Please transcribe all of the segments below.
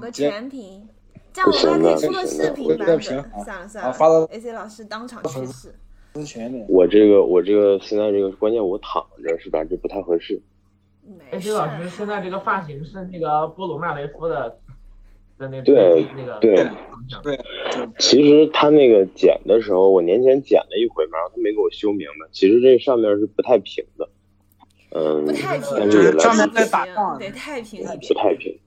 个全屏，这样我们还可以出个视频版本。算了算了，啊发到 AC 老师当场去世。我这个我这个现在这个关键我躺着是吧？这不太合适。没事哎，老师现在这个发型是那个波鲁纳雷夫的的那对那个对对，其实他那个剪的时候，我年前剪了一回嘛，然后他没给我修明白。其实这上面是不太平的，嗯，不太平，但是来上面不再打上行，得太平一不。太平。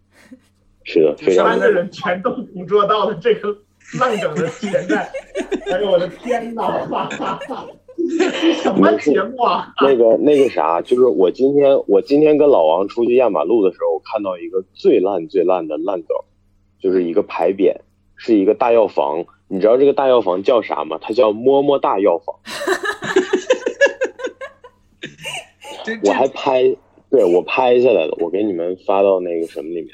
是的，非常三个人全都捕捉到了这个烂梗的存在。哎呦我的天哪！什么节目啊？那个那个啥，就是我今天我今天跟老王出去压马路的时候，我看到一个最烂最烂的烂梗，就是一个牌匾，是一个大药房。你知道这个大药房叫啥吗？它叫么么大药房。这我还拍，对我拍下来了，我给你们发到那个什么里面，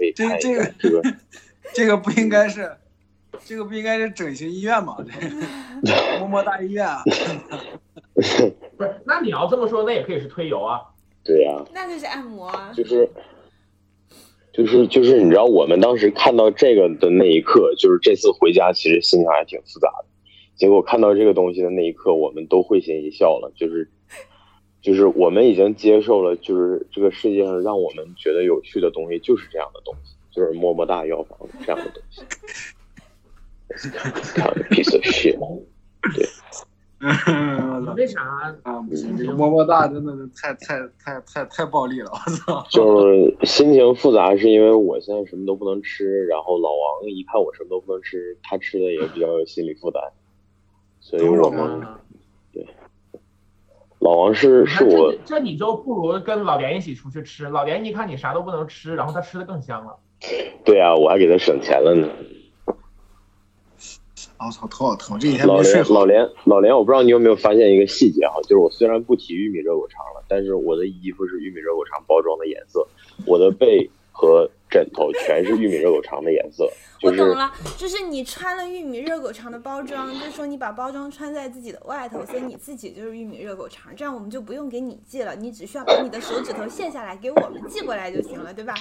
可以拍一这个 这个不应该是，这个不应该是整形医院吗？这么么大医院啊！不是，那你要这么说，那也可以是推油啊。对呀、那就是按摩啊。就是就是就是，你知道我们当时看到这个的那一刻，就是这次回家其实心情还挺复杂的。结果看到这个东西的那一刻，我们都会心一笑了，就是就是我们已经接受了，就是这个世界上让我们觉得有趣的东西就是这样的东西，就是么么哒药房这样的东西。看 piece of shit，为啥？啊，么么哒真的是太太太太太暴力了，我操！就是心情复杂，是因为我现在什么都不能吃，然后老王一看我什么都不能吃，他吃的也比较有心理负担，所以我们嗯老王是是我这这你就不如跟老连一起出去吃。老连一看你啥都不能吃，然后他吃的更香了。对啊，我还给他省钱了呢。我操，头好疼，这几天老没睡好。连老连老连，我不知道你有没有发现一个细节哈，就是我虽然不提玉米热狗肠了，但是我的衣服是玉米热狗肠包装的颜色，我的背和枕头全是玉米热狗肠的颜色，就是我懂了，就是你穿了玉米热狗肠的包装，就是说你把包装穿在自己的外头，所以你自己就是玉米热狗肠，这样我们就不用给你寄了，你只需要把你的手指头卸下来给我们寄过来就行了，对吧？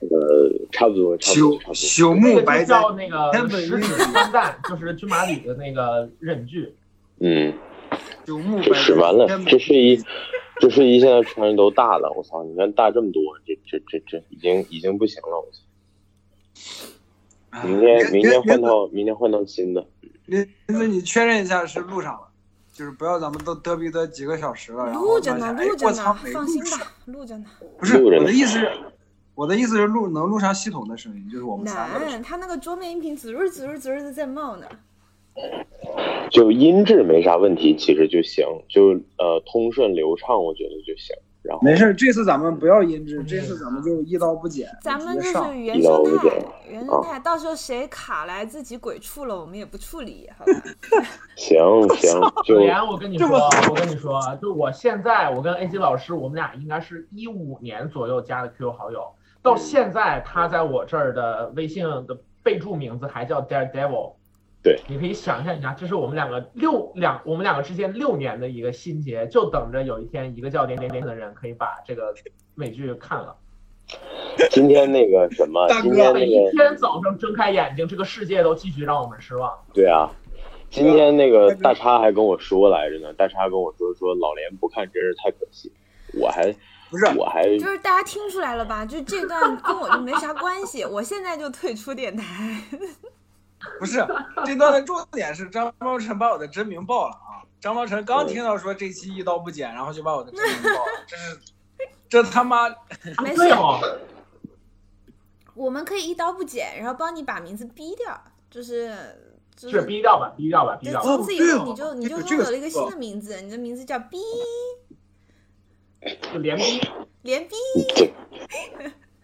呃差不多差不多差不多。朽那个就木白哉，叫那个天本十指穿蛋，就是军马里的那个忍具。嗯，朽木白这哉。是完了这是一这睡衣现在穿的都大了，我操！你看大这么多，这这这这已经已经不行了，我操！啊明天明天换套明天换套新的。林林子，你确认一下是录上了，就是不要咱们都嘚逼嘚几个小时了，然后录着呢，录着呢放心吧，录着呢。不是我的意思是，我的意思是录能录上系统的声音，就是我们。难，他那个桌面音频滋润滋润滋润的在冒呢。就音质没啥问题，其实就行，就呃通顺流畅，我觉得就行。然后没事，这次咱们不要音质，这次咱们就一刀不剪，咱们就是原生态，原生态，到时候谁卡来自己鬼畜了，我们也不处理，好吧？行行，就子言，我跟你说我跟你说，就我现在，我跟 A 级老师，我们俩应该是一五年左右加的 QQ 好友，到现在他在我这儿的微信的备注名字还叫 Daredevil。对，你可以想象一下，这是我们两个六两我们两个之间六年的一个心结，就等着有一天一个叫点点点的人可以把这个美剧看了。今天那个什么，大哥今天每一天早上睁开眼睛，这个世界都继续让我们失望。对啊，今天那个大叉还跟我说来着呢，大叉跟我说说老连不看真是太可惜，我还不是我还就是大家听出来了吧？就这段跟我就没啥关系，我现在就退出电台。不是这段的重点是张茂晨把我的真名报了啊！张茂晨刚听到说这期一刀不剪，然后就把我的真名报了，这是这他妈没事 我们可以一刀不剪，然后帮你把名字逼掉，就是就是逼掉吧，逼掉吧，逼掉吧。从此以后你就你就拥有了一个新的名字，你的名字叫逼就连逼。连逼。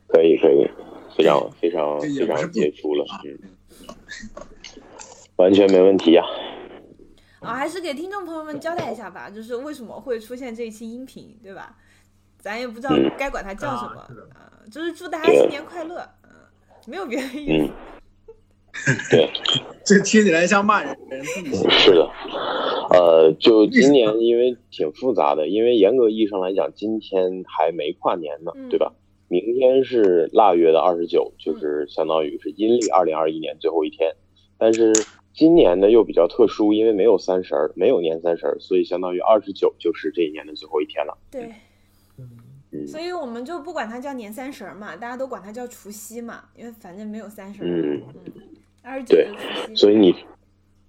可以可以，非常非常这也是不非常杰出了，嗯，完全没问题呀、啊，还是给听众朋友们交代一下吧，就是为什么会出现这一期音频，对吧？咱也不知道嗯。该管它叫什么啊，呃，就是祝大家新年快乐，嗯，没有别的意思。嗯。对，这听起来像骂人，是的，呃，就今年因为挺复杂的，因为严格意义上来讲，今天还没跨年呢，嗯。对吧？明天是腊月的二十九，就是相当于是阴历二零二一年最后一天。但是今年呢又比较特殊，因为没有三十儿，没有年三十儿，所以相当于二十九就是这一年的最后一天了。对，嗯，嗯所以我们就不管它叫年三十儿嘛，大家都管它叫除夕嘛，因为反正没有三十儿。嗯，嗯，二十九对。所以你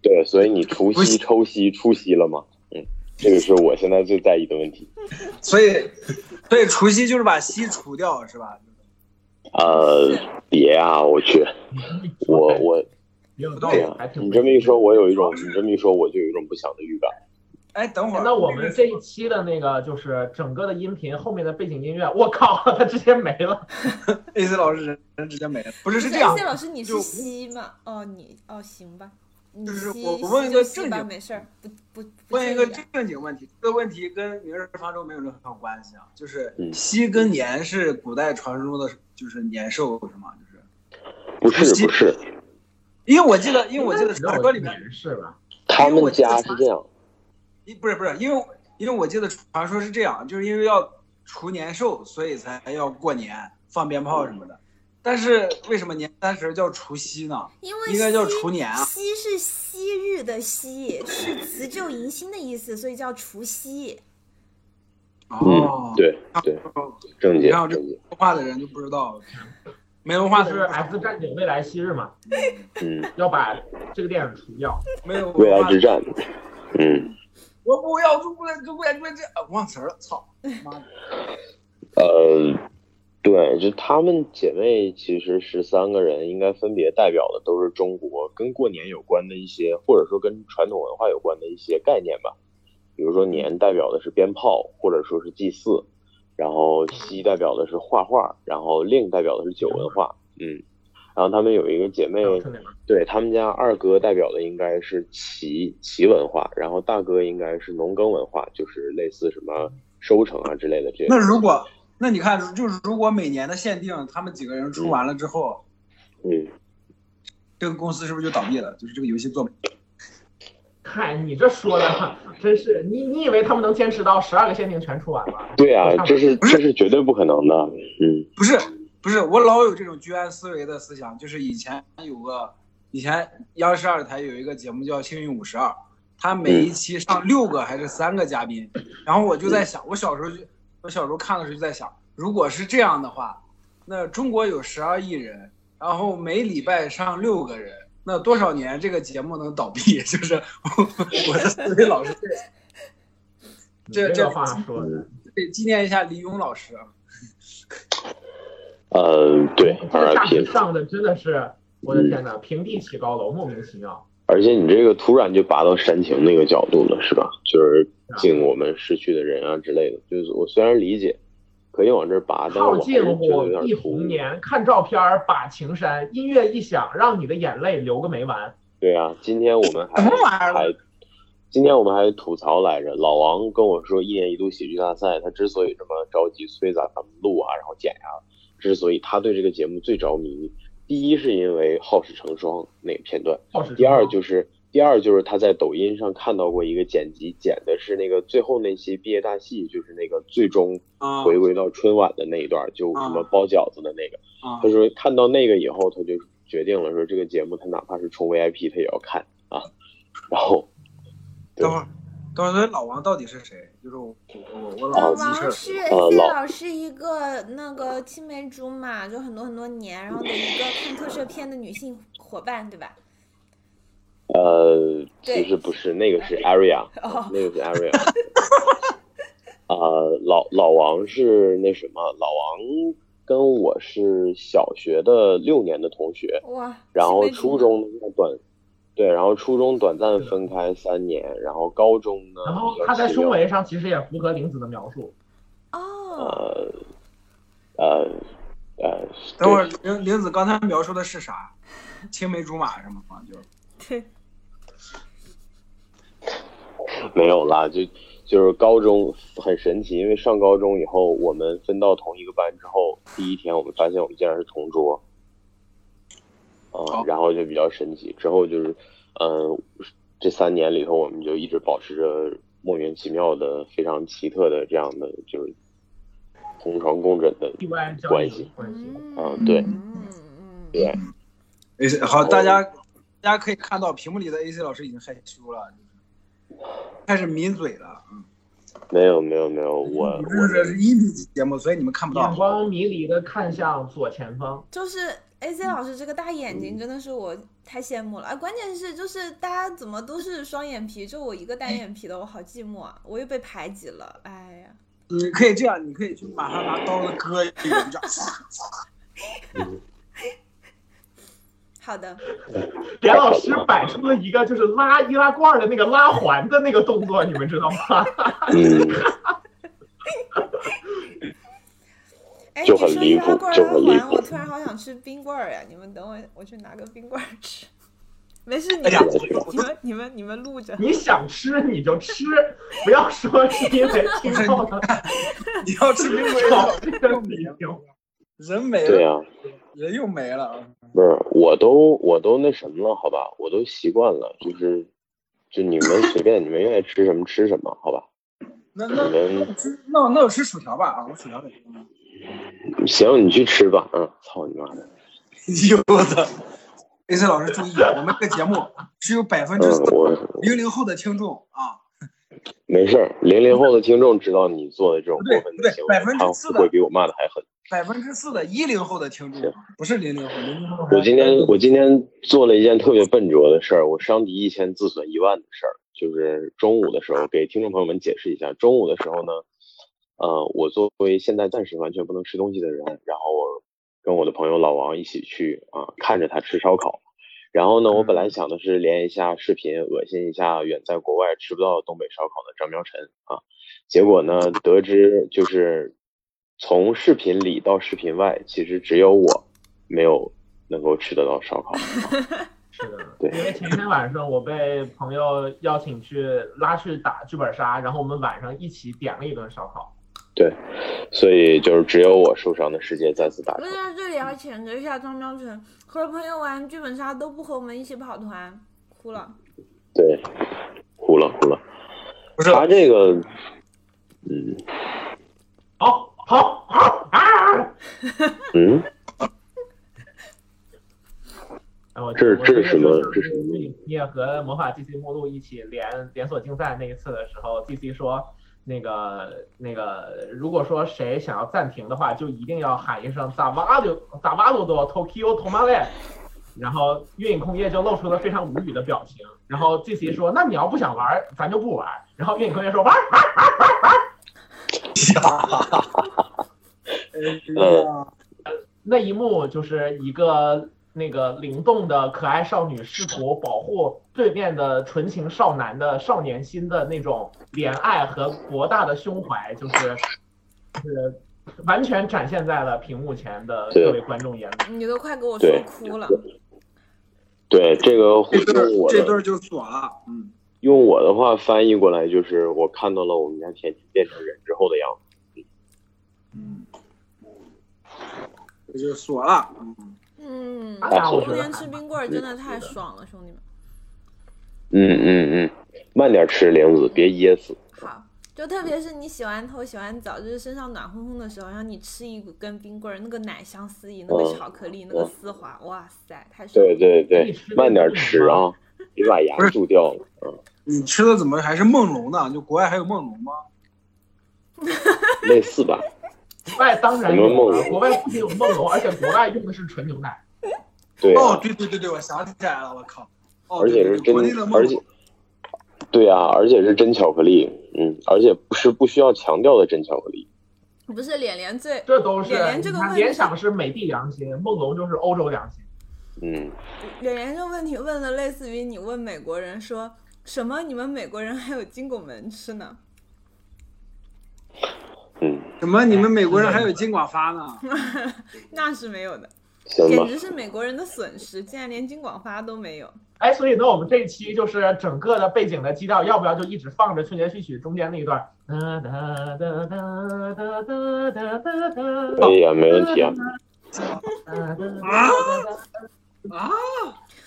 对，所以你除夕、除夕抽夕、出夕了吗？嗯，这个是我现在最在意的问题。所以所以除夕就是把夕除掉是吧？呃，别啊，我去，我 我也有道对呀、理还挺你这么一说，我有一种你这么一说，我就有一种不祥的预感。哎，等会儿，那我们这一期的那个就是整个的音频后面的背景音乐，我靠，它直接没了。AC 老师人人直接没了，不是是是这样 AC，老师，你是就西吗？哦，你哦，行吧。你就是我我问一个正经没事儿，不不不问一个正经问题，这个问题跟《明日方舟》没有任何关系啊，就是嗯夕跟年是古代传说中的，就是年兽是吗？就是不是不是，因为我记得，因为我记得传说里面，是吧？他们家是这样，一不是不是，因为因为我记得传说是这样，就是因为要除年兽，所以才要过年放鞭炮什么的。但是为什么年三十叫除夕呢？因为应该叫除年啊夕是昔日的夕，是辞旧迎新的意思，所以叫除夕。哦嗯，，对对，正解然后这正解，文化的人就不知道，没文化是的人 X 战警未来昔日嘛，嗯，要把这个电影除掉。没有未来之战，嗯我不要中国中国中国这忘词儿了，操妈的！呃，对，就她们姐妹其实十三个人，应该分别代表的都是中国跟过年有关的一些，或者说跟传统文化有关的一些概念吧。比如说年代表的是鞭炮，或者说是祭祀，然后西代表的是画画，然后令代表的是酒文化，嗯，然后她们有一个姐妹对他们家二哥代表的应该是齐齐文化，然后大哥应该是农耕文化，就是类似什么收成啊之类的这些。那如果那你看，就是如果每年的限定，他们几个人出完了之后，嗯，这个公司是不是就倒闭了？就是这个游戏做不 嗨你这说的，真是你你以为他们能坚持到十二个限定全出完吗？对啊，这是这是绝对不可能的。嗯不是不是，我老有这种居安思危的思想，就是以前有个以前央视二台有一个节目叫《幸运五十二》，他每一期上六个还是三个嘉宾，然后我就在想，我小时候就我小时候看的时候就在想，如果是这样的话，那中国有十二亿人，然后每礼拜上六个人。那多少年这个节目能倒闭？就是我我的思维老是这这话说的，得纪念一下李勇老师啊。呃，对这个价值，RIP。上的真的是，我的天呐，平地起高楼，莫名其妙。而且你这个突然就拔到煽情那个角度了，是吧？就是敬我们逝去的人啊之类的。就是我虽然理解，可以往这儿拔，但是靠近我觉得有点。红年，看照片儿把情删，音乐一响，让你的眼泪流个没完。对啊，今天我们还什么玩还，今天我们还吐槽来着。老王跟我说，一年一度喜剧大赛，他之所以这么着急催咱们录啊，然后剪呀、之所以他对这个节目最着迷，第一是因为《好事成双》那个片段，第二就是第二就是他在抖音上看到过一个剪辑，剪的是那个最后那期毕业大戏，就是那个最终啊回归到春晚的那一段，就什么包饺子的那个。啊他说看到那个以后，他就决定了说这个节目他哪怕是充 VIP 他也要看啊。然后，对等会儿，等会儿，所以老王到底是谁？就是我我我老。王是呃 AC 老老师一个那个青梅竹马，就很多很多年，然后的一个看特摄片的女性伙伴，对吧？呃，对其实不是，那个是 Area，哦那个是 Area。呃，老老王是那什么，老王跟我是小学的六年的同学，哇，然后初中呢短，对，然后初中短暂分开三年，然后高中呢，然后他在胸围上其实也符合玲子的描述。哦，呃呃呃，等会儿，玲玲子刚才描述的是啥？青梅竹马是吗？就对，没有啦，就就是高中很神奇，因为上高中以后，我们分到同一个班之后，第一天我们发现我们竟然是同桌，啊、哦然后就比较神奇。之后就是，嗯、这三年里头，我们就一直保持着莫名其妙的、非常奇特的这样的就是同床共枕的意外关系。关系。嗯对嗯嗯，对，AC 好，大家大家可以看到屏幕里的 AC 老师已经害羞了，开始抿嘴了。嗯，没有没有没有，我我这是是音频节目，所以你们看不到眼。光迷离的看向左前方，就是 A C 老师这个大眼睛真的是我太羡慕了啊！关键是就是大家怎么都是双眼皮，就我一个单眼皮的，我好寂寞啊！我又被排挤了，哎呀。你可以这样，你可以去马上拿刀子割一个，你知道好的，连老师摆出了一个就是拉易拉罐的那个拉环的那个动作，你们知道吗？就很离谱就很离谱，我谱突然好想吃冰棍儿呀！你们等我，我去拿个冰棍儿吃。没事，你们你们你们你们录着。你想吃你就吃，不要说是因为 听到了你要吃冰棍儿，这个理由。人没了对了，啊，人又没了。不是，我都我都那什么了，好吧，我都习惯了，就是就你们随便，你们愿意吃什么吃什么，好吧？那那你们那我吃那那我吃薯条吧啊，我薯条得吃。行，你去吃吧，嗯，操你妈的，我操。AC 老师注意，我们这个节目只有百分之嗯，四零零后的听众啊，没事儿，零零后的听众知道你做的这种过分的行为，他4%的会比我骂的还狠。百分之四的一零后的听众，不是零零后，零零后。我今天我今天做了一件特别笨拙的事儿，我伤敌一千自损一万的事儿，就是中午的时候给听众朋友们解释一下，中午的时候呢，呃，我作为现在暂时完全不能吃东西的人，然后我跟我的朋友老王一起去啊，看着他吃烧烤。然后呢，我本来想的是连一下视频，恶心一下远在国外吃不到东北烧烤的张苗晨啊。结果呢，得知就是从视频里到视频外，其实只有我没有能够吃得到烧烤。是的，对因为前天晚上我被朋友邀请去拉去打剧本杀，然后我们晚上一起点了一顿烧烤。对，所以就是只有我受伤的世界再次打开。我在这里要谴责一下张喵晨，和朋友玩剧本杀都不和我们一起跑团，哭了。对，哭了哭了。不是他这个，嗯好，好，好啊！嗯，然后这我这是什么这是什么你你也和魔法 GC 目录一起连连锁竞赛那一次的时候，GC 说那个那个，如果说谁想要暂停的话，就一定要喊一声咋哇就咋哇多多 Tokyo Tomale。然后月影空夜就露出了非常无语的表情。然后 GC 说：“那你要不想玩，咱就不玩。”然后月影空夜说：“玩玩玩玩玩。”哎呀，那一幕就是一个那个灵动的可爱少女试图保护对面的纯情少男的少年心的那种怜爱和博大的胸怀，就是就是完全展现在了屏幕前的各位观众眼里。你都快给我说哭了。对这个这对儿用我这对儿就锁了。嗯，用我的话翻译过来就是，我看到了我们家甜甜变成人之后的样子。嗯，这就锁了。嗯，嗯，哎呀，我觉今得天吃冰棍儿真的太爽了，兄弟们。嗯嗯嗯，慢点吃，玲子，别噎死。好，就特别是你洗完头、洗完澡，就是身上暖烘烘的时候，然后你吃一根冰棍儿，那个奶香四溢，那个嗯巧克力，那个嗯丝滑，哇塞，太爽对了。对对对，慢点吃啊，别把牙蛀掉了。嗯，你吃的怎么还是梦龙呢？就国外还有梦龙吗？类似吧。国外当然有，梦龙国外不仅有梦龙，而且国外用的是纯牛奶。对啊哦，对对对对，我想起来了，我靠。哦，而且是真对对对国内的，梦而且，对啊，而且是真巧克力，嗯，而且不是不需要强调的真巧克力，不是脸脸最这都是脸脸这个联想是美的良心，梦龙就是欧洲良心。嗯，脸脸这个问题问的类似于你问美国人说什么？你们美国人还有金拱门吃呢？嗯，怎么？你们美国人还有金广发呢？那是没有的，简直是美国人的损失，竟然连金广发都没有。哎，所以呢，我们这一期就是整个的背景的基调，要不要就一直放着春节序曲中间那一段？哒哒哒哒哒哒哒哒哒。可以啊，没问题啊。啊！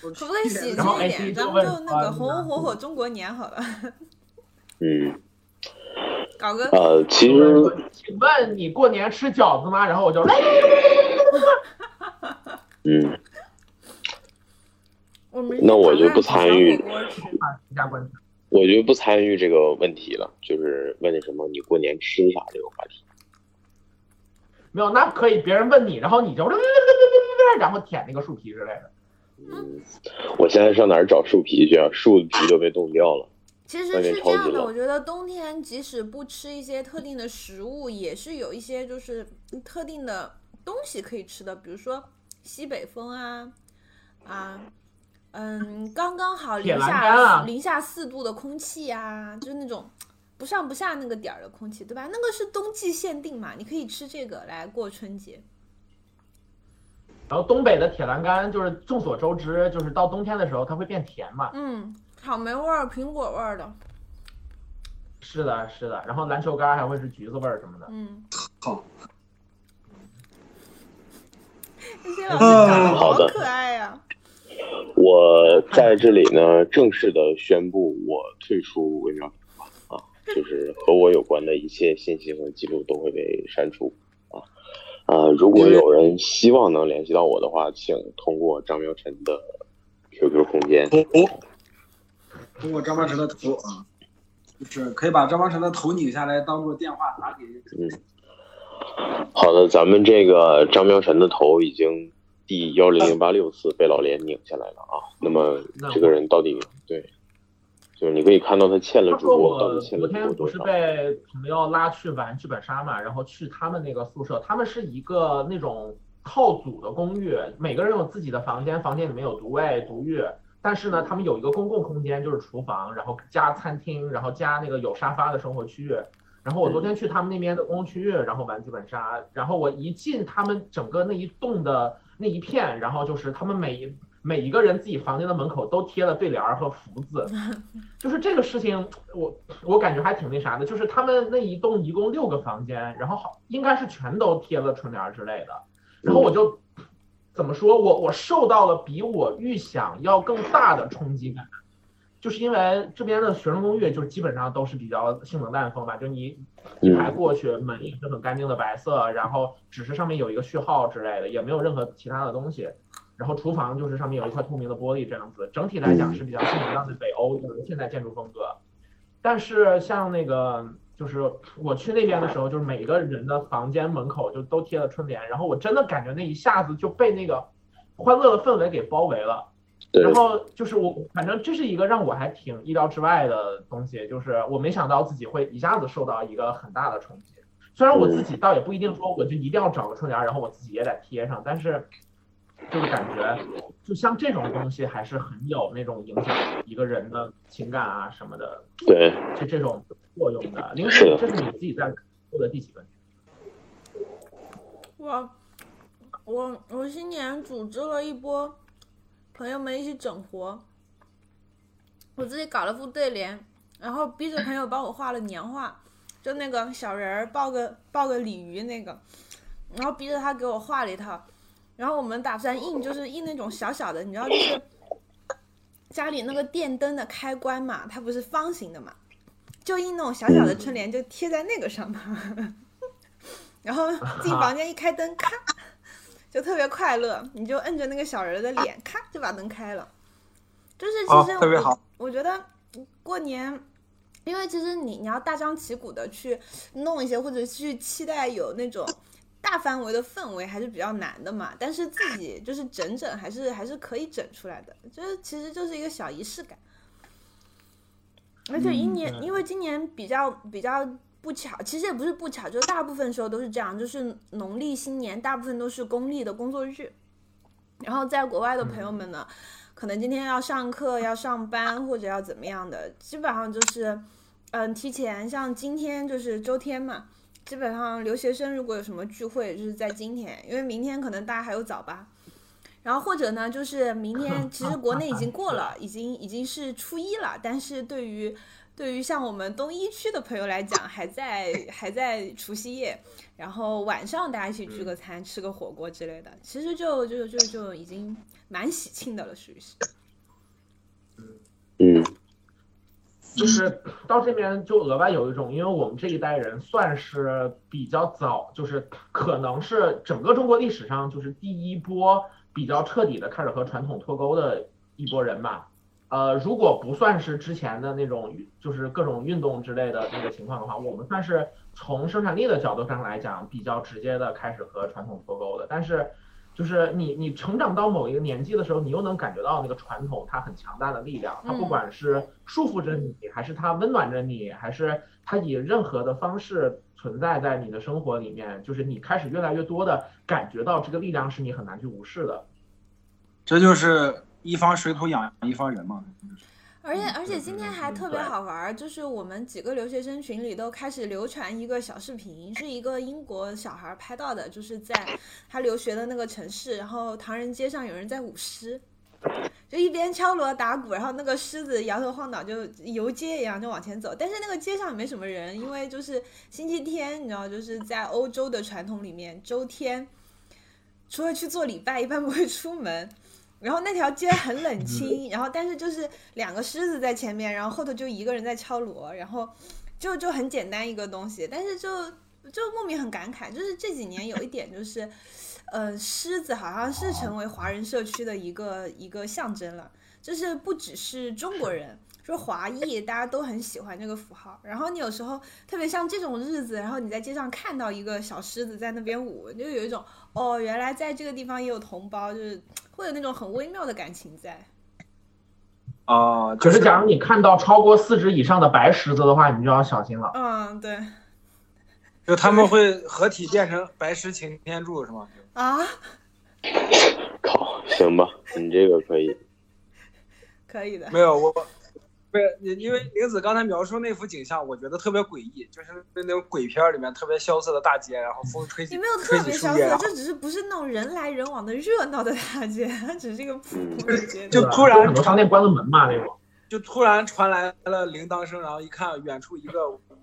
可不可以喜庆一点？咱们就那个啊红红火火中国年好了。嗯，搞个呃，其实请问你过年吃饺子吗？然后我就，嗯，那我就不参与。我就不参与这个问题了，就是问什么你过年吃啥这个话题。没有，那可以别人问你，然后你就，然后舔那个树皮之类的。嗯，我现在上哪儿找树皮去啊？树皮都被冻掉了。其实是这样的，我觉得冬天即使不吃一些特定的食物，也是有一些就是特定的东西可以吃的，比如说西北风啊，啊，嗯，刚刚好零下零下四度的空气呀，就是那种不上不下那个点儿的空气，对吧？那个是冬季限定嘛，你可以吃这个来过春节。然后东北的铁栏杆就是众所周知，就是到冬天的时候它会变甜嘛。嗯，草莓味儿、苹果味儿的。是的，是的。然后篮球杆还会是橘子味儿什么的。嗯，好。这些老师长得好可爱呀！我在这里呢，正式的宣布我退出微妙啊，就是和我有关的一切信息和记录都会被删除。啊啊，如果有人希望能联系到我的话，请通过张苗晨的 QQ 空间。通过张苗晨的头啊，就是可以把张苗晨的头拧下来当做电话打给。嗯，好的，咱们这个张苗晨的头已经第幺零零八六次被老连拧下来了啊。那么这个人到底对？就是你可以看到他欠了主播到底欠了主播多少。昨天不是被朋友拉去玩剧本杀嘛，然后去他们那个宿舍，他们是一个那种套组的公寓，每个人有自己的房间，房间里面有独卫、独浴，但是呢，他们有一个公共空间，就是厨房，然后加餐厅，然后加那个有沙发的生活区域。然后我昨天去他们那边的公共区域，然后玩剧本杀，然后我一进他们整个那一栋的那一片，然后就是他们每一。每一个人自己房间的门口都贴了对联儿和福字，就是这个事情，我我感觉还挺那啥的。就是他们那一栋一共六个房间，然后好应该是全都贴了春联之类的。然后我就怎么说，我我受到了比我预想要更大的冲击感，就是因为这边的学生公寓就是基本上都是比较性冷淡风吧，就你一排过去，门也是很干净的白色，然后只是上面有一个序号之类的，也没有任何其他的东西。然后厨房就是上面有一块透明的玻璃这样子，整体来讲是比较性冷淡的北欧就是现代建筑风格。但是像那个就是我去那边的时候，就是每个人的房间门口就都贴了春联，然后我真的感觉那一下子就被那个欢乐的氛围给包围了。然后就是我反正这是一个让我还挺意料之外的东西，就是我没想到自己会一下子受到一个很大的冲击。虽然我自己倒也不一定说我就一定要找个春联，然后我自己也得贴上，但是。就是感觉，就像这种东西还是很有那种影响一个人的情感啊什么的，对，就这种作用的。因为这是你自己在做的第几个？我我我新年组织了一波朋友们一起整活，我自己搞了副对联，然后逼着朋友帮我画了年画，就那个小人儿抱个抱个鲤鱼那个，然后逼着他给我画了一套。然后我们打算印，就是印那种小小的，你知道，就是家里那个电灯的开关嘛，它不是方形的嘛，就印那种小小的春联，就贴在那个上面。然后进房间一开灯，咔，就特别快乐。你就摁着那个小人的脸，咔就把灯开了。就是其实特别好，我觉得过年，因为其实你你要大张旗鼓的去弄一些，或者去期待有那种。大范围的氛围还是比较难的嘛，但是自己就是整整还是还是可以整出来的，就是其实就是一个小仪式感。而且一年，因为今年比较比较不巧，其实也不是不巧，就是大部分时候都是这样，就是农历新年大部分都是公历的工作日。然后在国外的朋友们呢，可能今天要上课、要上班或者要怎么样的，基本上就是嗯提前，像今天就是周天嘛。基本上留学生如果有什么聚会，就是在今天，因为明天可能大家还有早八，然后或者呢，就是明天其实国内已经 过了，已经已经是初一了，但是对于对于像我们东一区的朋友来讲，还在还在除夕夜，然后晚上大家一起聚个餐，吃个火锅之类的，其实就就就就已经蛮喜庆的了，属于是。嗯，就是到这边就额外有一种，因为我们这一代人算是比较早，就是可能是整个中国历史上就是第一波比较彻底的开始和传统脱钩的一波人吧。呃，如果不算是之前的那种，就是各种运动之类的那个情况的话，我们算是从生产力的角度上来讲，比较直接的开始和传统脱钩的。但是，就是你你成长到某一个年纪的时候，你又能感觉到那个传统它很强大的力量，它不管是束缚着你，还是它温暖着你，还是它以任何的方式存在在你的生活里面，就是你开始越来越多的感觉到这个力量是你很难去无视的。这就是一方水土养一方人嘛。而且而且今天还特别好玩儿，就是我们几个留学生群里都开始流传一个小视频，是一个英国小孩拍到的，就是在他留学的那个城市，然后唐人街上有人在舞狮，就一边敲锣打鼓，然后那个狮子摇头晃脑，就游街一样就往前走。但是那个街上也没什么人，因为就是星期天，你知道，就是在欧洲的传统里面，周天除了去做礼拜，一般不会出门。然后那条街很冷清，然后但是就是两个狮子在前面，然后后头就一个人在敲锣，然后就就很简单一个东西，但是就就莫名很感慨，就是这几年有一点就是，呃，狮子好像是成为华人社区的一个一个象征了，就是不只是中国人。说华裔，大家都很喜欢这个符号。然后你有时候特别像这种日子，然后你在街上看到一个小狮子在那边舞，就有一种哦，原来在这个地方也有同胞，就是会有那种很微妙的感情在。哦，就是假如你看到超过四只以上的白狮子的话，你就要小心了。嗯，对。就他们会合体变成白狮擎天柱是吗？啊？靠，行吧，你这个可以。可以的。没有我。不是你，因为玲子刚才描述那幅景象，我觉得特别诡异，就是那种鬼片里面特别萧瑟的大街，然后风吹起，也没有特别萧瑟，这只是不是那种人来人往的热闹的大街，它 只是一个普通的街。就突然很多商店关了门嘛那种，就突然传来了铃铛声，然后一看远处一个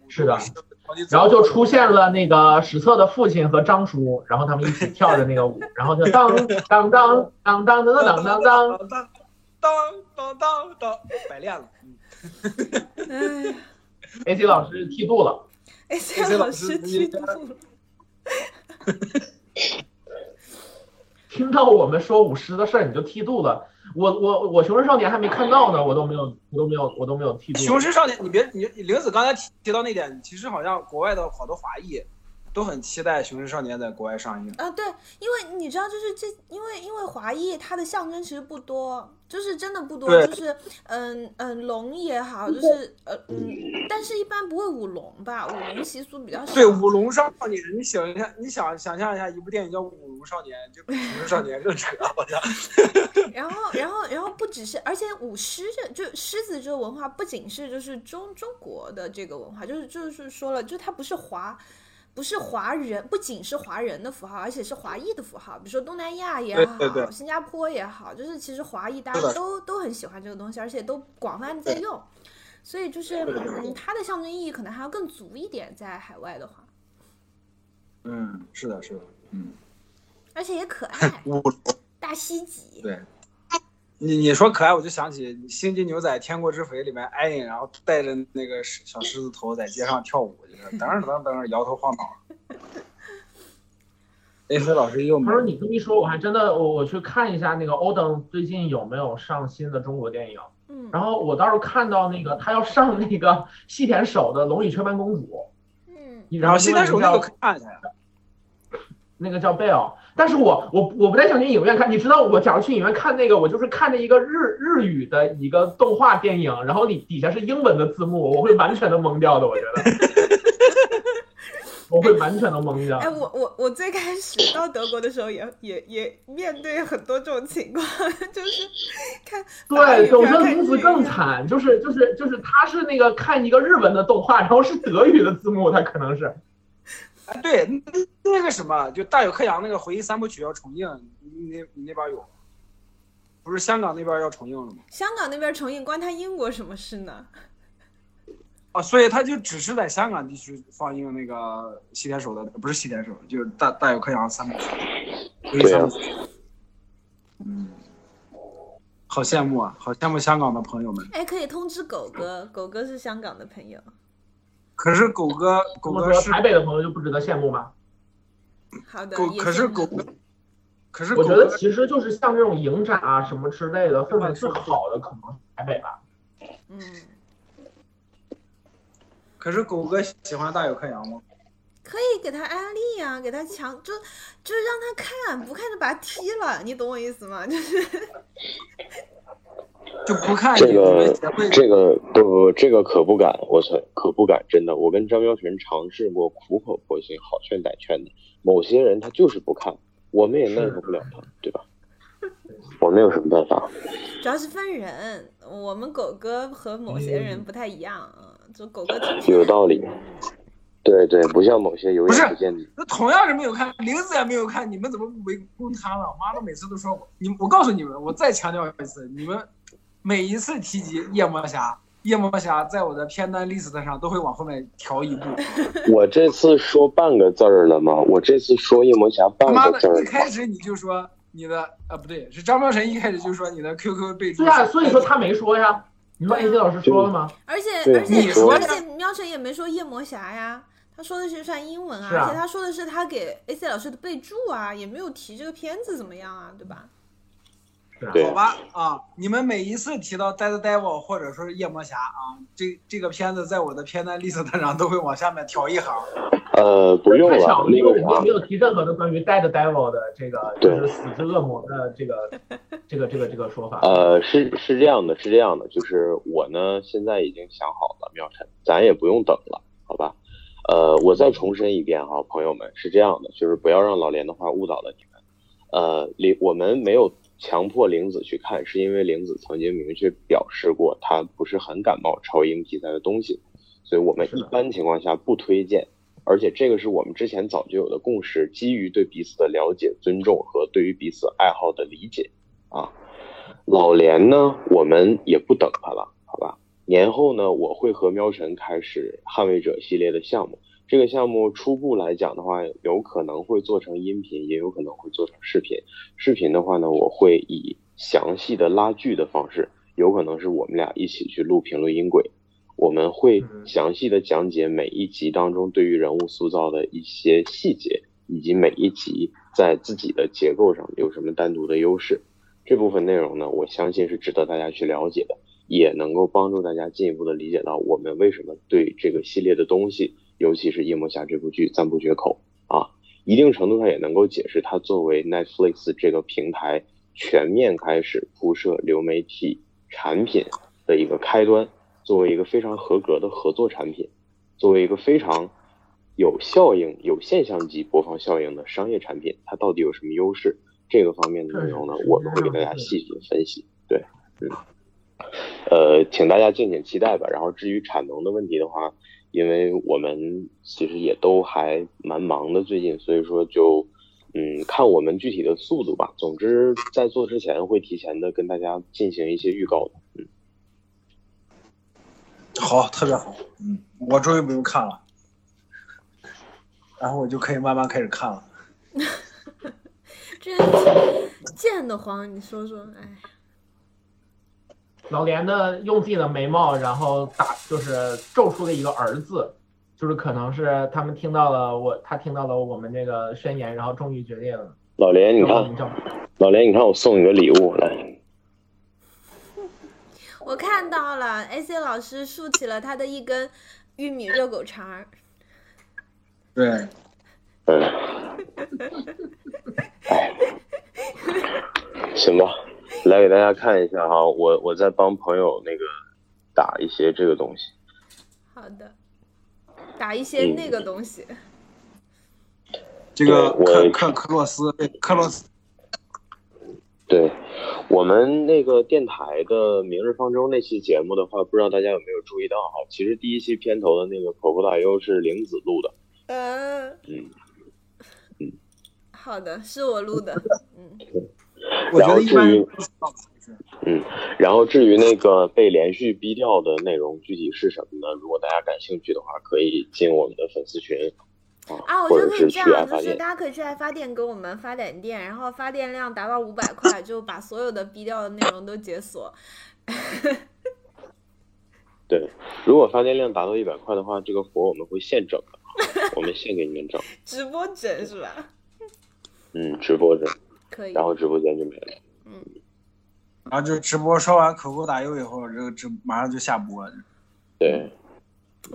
是的，然后就出现了那个史册的父亲和张叔，然后他们一起跳的那个舞，然后就当当当当当当当当当当当当当，白练了。哎，A C 老师剃度了。A C 老师剃度了。听到我们说舞狮的事儿，你就剃度了。我我我《雄狮少年》还没看到呢，我都没有，我都没有，我都没有剃度。雄狮少年，你别你玲子刚才提到那点，其实好像国外的好多华裔。都很期待《雄狮少年》在国外上映啊！对，因为你知道，就是这，因为因为华裔它的象征其实不多，就是真的不多，就是嗯嗯龙也好，就是呃嗯，但是一般不会舞龙吧？舞龙习俗比较少。对，舞龙少年，你想一下，你想想象一下，一部电影叫《舞龙少年》，就比《雄狮少年》更扯，好像。然后，然后，然后不只是，而且舞狮这就狮子这个文化，不仅是就是中中国的这个文化，就是就是说了，就它不是华。不是华人，不仅是华人的符号，而且是华裔的符号。比如说东南亚也好，新加坡也好，就是其实华裔大家都都很喜欢这个东西，而且都广泛在用。所以就是嗯，它的象征意义可能还要更足一点，在海外的话。嗯，是的，是的，嗯。而且也可爱。大西脊。对。你你说可爱，我就想起《星际牛仔：天国之肥》里面艾因，然后带着那个小狮子头在街上跳舞，就是噔噔噔摇头晃脑。A C 老师又他说你这么一说，我还真的我我去看一下那个欧登最近有没有上新的中国电影。嗯。然后我倒是看到那个他要上那个细田守的《龙与雀斑公主》。嗯。然后细田守那个看一下呀。那个叫贝尔，但是我我我不太想去影院看。你知道，我假如去影院看那个，我就是看着一个日日语的一个动画电影，然后底底下是英文的字幕，我会完全的懵掉的。我觉得，我会完全的懵掉。哎，我我我最开始到德国的时候，也也也面对很多这种情况，就是看对，我觉得名字更惨，就是就是就是他是那个看一个日文的动画，然后是德语的字幕，他可能是。对，那个什么，就大有克洋那个回忆三部曲要重映，你那你那边有？不是香港那边要重映了吗？香港那边重映关他英国什么事呢？哦，所以他就只是在香港地区放映那个西天手的，不是西天手，就是大大有克洋三部曲，回忆三部曲。嗯，好羡慕啊，好羡慕香港的朋友们。哎，可以通知狗哥，狗哥是香港的朋友。可是狗哥，狗哥是台北的朋友就不值得羡慕吗？好的。狗可是狗哥，可是我觉得其实就是像这种影展啊什么之类的，氛围最好的可能是台北吧。嗯。可是狗哥喜欢大有克洋吗？可以给他安利啊，给他强，就就是让他看，不看就把他踢了，你懂我意思吗？就是就不看这个这个不不这个可不敢，我操可不敢，真的，我跟张彪群尝试过苦口婆心好劝歹劝的，某些人他就是不看，我们也奈何不了他，对吧？我们有什么办法？主要是分人，我们狗哥和某些人不太一样，就狗哥有道理。对对，不像某些有眼不见那同样是没有看，林子也没有看，你们怎么不围攻他了？妈的，每次都说我，你我告诉你们，我再强调一次，你们每一次提及夜魔侠，夜魔侠在我的片单 list 上都会往后面调一步。我这次说半个字儿了吗？我这次说夜魔侠半个字儿。一开始你就说你的啊，不对，是张妙晨一开始就说你的 QQ 备注。对啊，所以说他没说呀。你说 AC 老师说了吗？而且而且而且喵晨也没说夜魔侠呀。他说的是算英文啊，而且他说的是他给 AC 老师的备注啊，也没有提这个片子怎么样啊，对吧？好吧啊，你们每一次提到 Dead Devil 或者说是夜魔侠啊，这这个片子在我的片单 list 上都会往下面调一行。呃，不用了，没有没有提任何的关于 Dead Devil 的这个就是死之恶魔的这个 这个这个这个说法。呃，是是这样的，是这样的，就是我呢现在已经想好了，妙晨，咱也不用等了，好吧？呃，我再重申一遍哈，朋友们是这样的，就是不要让老连的话误导了你们。呃，林我们没有强迫玲子去看，是因为玲子曾经明确表示过她不是很感冒超英题材的东西，所以我们一般情况下不推荐。而且这个是我们之前早就有的共识，基于对彼此的了解、尊重和对于彼此爱好的理解啊。老连呢，我们也不等他了，好吧？年后呢，我会和喵晨开始捍卫者系列的项目。这个项目初步来讲的话，有可能会做成音频，也有可能会做成视频。视频的话呢，我会以详细的拉锯的方式，有可能是我们俩一起去录评论音轨。我们会详细的讲解每一集当中对于人物塑造的一些细节，以及每一集在自己的结构上有什么单独的优势。这部分内容呢，我相信是值得大家去了解的。也能够帮助大家进一步的理解到我们为什么对这个系列的东西，尤其是《夜魔侠》这部剧赞不绝口啊！一定程度上也能够解释它作为 Netflix 这个平台全面开始铺设流媒体产品的一个开端，作为一个非常合格的合作产品，作为一个非常有效应、有现象级播放效应的商业产品，它到底有什么优势？这个方面的内容呢，我们会给大家细致分析。对，嗯。呃，请大家敬请期待吧。然后至于产能的问题的话，因为我们其实也都还蛮忙的最近，所以说就嗯看我们具体的速度吧。总之在做之前会提前的跟大家进行一些预告的。嗯，好，特别好。嗯，我终于不用看了，然后我就可以慢慢开始看了。这贱的慌，你说说，哎。老连的用自己的眉毛，然后打就是咒出了一个儿子，就是可能是他们听到了我，他听到了我们这个宣言，然后终于决定。老连，你看，老连，你看我送你个礼物来。我看到了，AC 老师竖起了他的一根玉米热狗肠。对。嗯。行吧。来给大家看一下哈，我我在帮朋友那个打一些这个东西。好的，打一些那个东西。这个克克克洛斯，克洛斯。对，我们那个电台的《明日方舟》那期节目的话，不知道大家有没有注意到哈？其实第一期片头的那个口口大优是玲子录的。嗯嗯嗯。好的，是我录的。嗯。然后至于，嗯，然后至于那个被连续逼掉的内容具体是什么呢？如果大家感兴趣的话，可以进我们的粉丝群，啊，我或觉得可以这者是去爱样，就是。大家可以去爱发电给我们发点电，然后发电量达到五百块，就把所有的逼掉的内容都解锁。对，如果发电量达到一百块的话，这个活我们会现整的，我们现给你们整。直播整是吧？嗯，直播整，可以。然后直播间就没了。嗯然后就直播刷完口口打油以后，这个直马上就下播。对，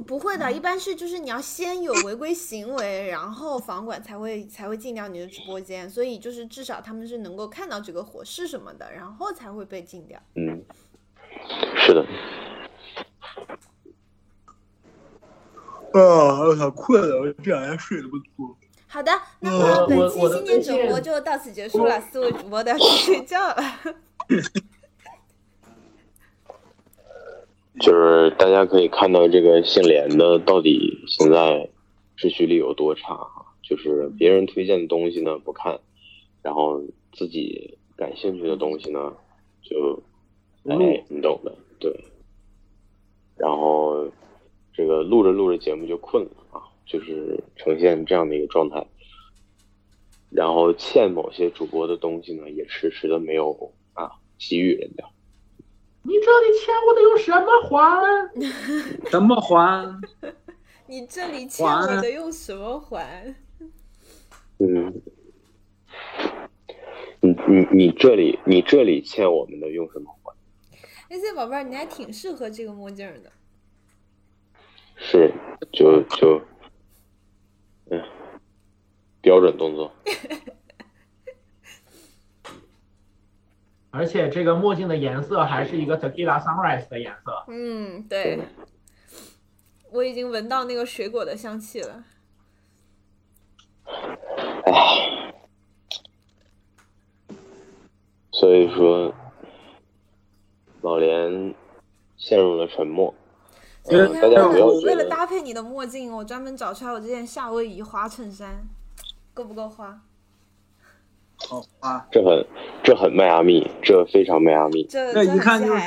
不会的，一般是就是你要先有违规行为，然后房管才会才会禁掉你的直播间，所以就是至少他们是能够看到这个火是什么的，然后才会被禁掉。嗯，是的。啊，我好困了，我这两天睡得不足。好的，那嗯么本我我的期新年主播就到此结束了，四位主播都要去睡觉了。就是大家可以看到这个姓连的到底现在秩序力有多差哈，就是别人推荐的东西呢不看，然后自己感兴趣的东西呢就，哎，你懂的，对。然后这个录着录着节目就困了啊，就是呈现这样的一个状态。然后欠某些主播的东西呢，也迟迟的没有啊给予人家。你这里欠我的用什么还？怎么还？你这里欠我的用什么还？嗯，你你你这里你这里欠我们的用什么还？A C 宝贝儿，你还挺适合这个墨镜的。是就就，嗯，标准动作。而且这个墨镜的颜色还是一个 Tequila Sunrise 的颜色。嗯，对，我已经闻到那个水果的香气了。唉，所以说，老连陷入了沉默。我为了搭配你的墨镜，我专门找出来我这件夏威夷花衬衫，够不够花？好花，这很这很迈阿密，这非常迈阿密。这一看就是。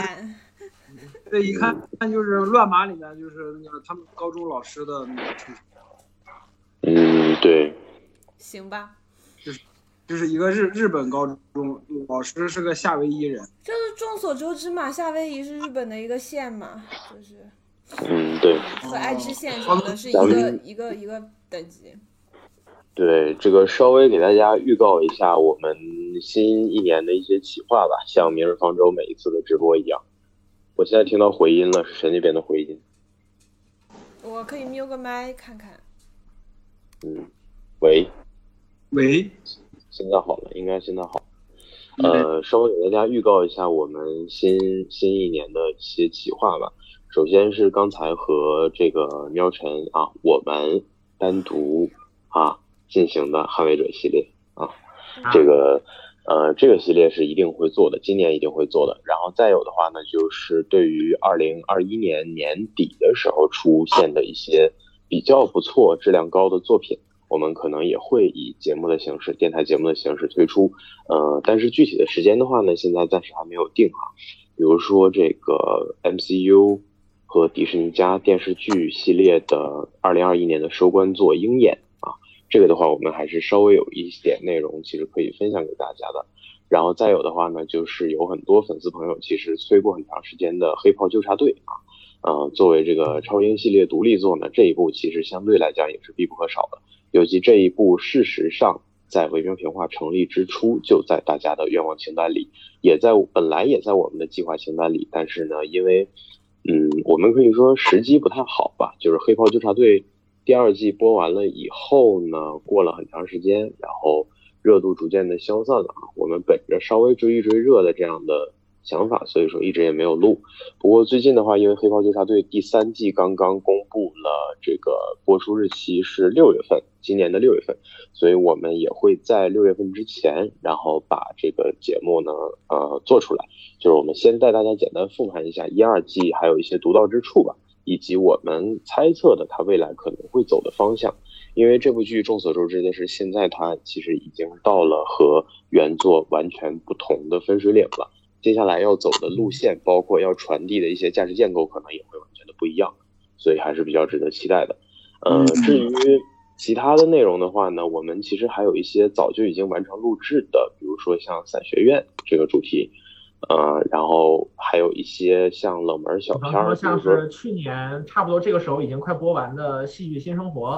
这一看看就是乱码里面就是那个他们高中老师的那个衬衫，嗯，对，行吧，就是就是一个日日本高中老师是个夏威夷人，就是众所周知嘛，夏威夷是日本的一个县嘛，就是嗯，对。和爱知县什么的是一个一个一个等级。对，这个稍微给大家预告一下我们新一年的一些企划吧，像《明日方舟》每一次的直播一样。我现在听到回音了，是谁那边的回音？我可以瞄个麦看看。嗯，喂，喂，现在好了，应该现在好。呃，稍微给大家预告一下我们新新一年的一些企划吧。首先是刚才和这个喵晨啊，我们单独啊进行的捍卫者系列啊，这个呃这个系列是一定会做的，今年一定会做的。然后再有的话呢，就是对于二零二一年年底的时候出现的一些比较不错、质量高的作品，我们可能也会以节目的形式、电台节目的形式推出。呃，但是具体的时间的话呢，现在暂时还没有定哈。比如说这个 MCU 和迪士尼加电视剧系列的二零二一年的收官作《鹰眼》啊，这个的话我们还是稍微有一点内容，其实可以分享给大家的。然后再有的话呢，就是有很多粉丝朋友其实催过很长时间的《黑袍纠察队》啊，呃，作为这个超英系列独立作呢，这一部其实相对来讲也是必不可少的。尤其这一部，事实上在微妙平话成立之初就在大家的愿望清单里，也在本来也在我们的计划清单里，但是呢，因为嗯，我们可以说时机不太好吧，就是《黑袍纠察队》第二季播完了以后呢，过了很长时间，然后热度逐渐的消散了。我们本着稍微追一追热的这样的想法，所以说一直也没有录。不过最近的话，因为《黑袍纠察队》第三季刚刚公布了这个播出日期是六月份，今年的六月份，所以我们也会在六月份之前，然后把这个节目呢，呃，做出来。就是我们先带大家简单复盘一下一二季，还有一些独到之处吧，以及我们猜测的它未来可能会走的方向。因为这部剧众所周知的是，现在它其实已经到了和原作完全不同的分水岭了。接下来要走的路线，包括要传递的一些价值建构，可能也会完全的不一样，所以还是比较值得期待的。呃，至于其他的内容的话呢，我们其实还有一些早就已经完成录制的，比如说像伞学院这个主题，呃，然后还有一些像冷门小片儿，像是去年差不多这个时候已经快播完的《戏剧新生活》。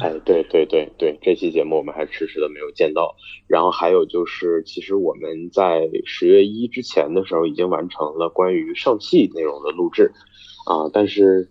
哎，对对对对，这期节目我们还迟迟的没有见到。然后还有就是，其实我们在十月一之前的时候已经完成了关于上汽内容的录制，啊，但是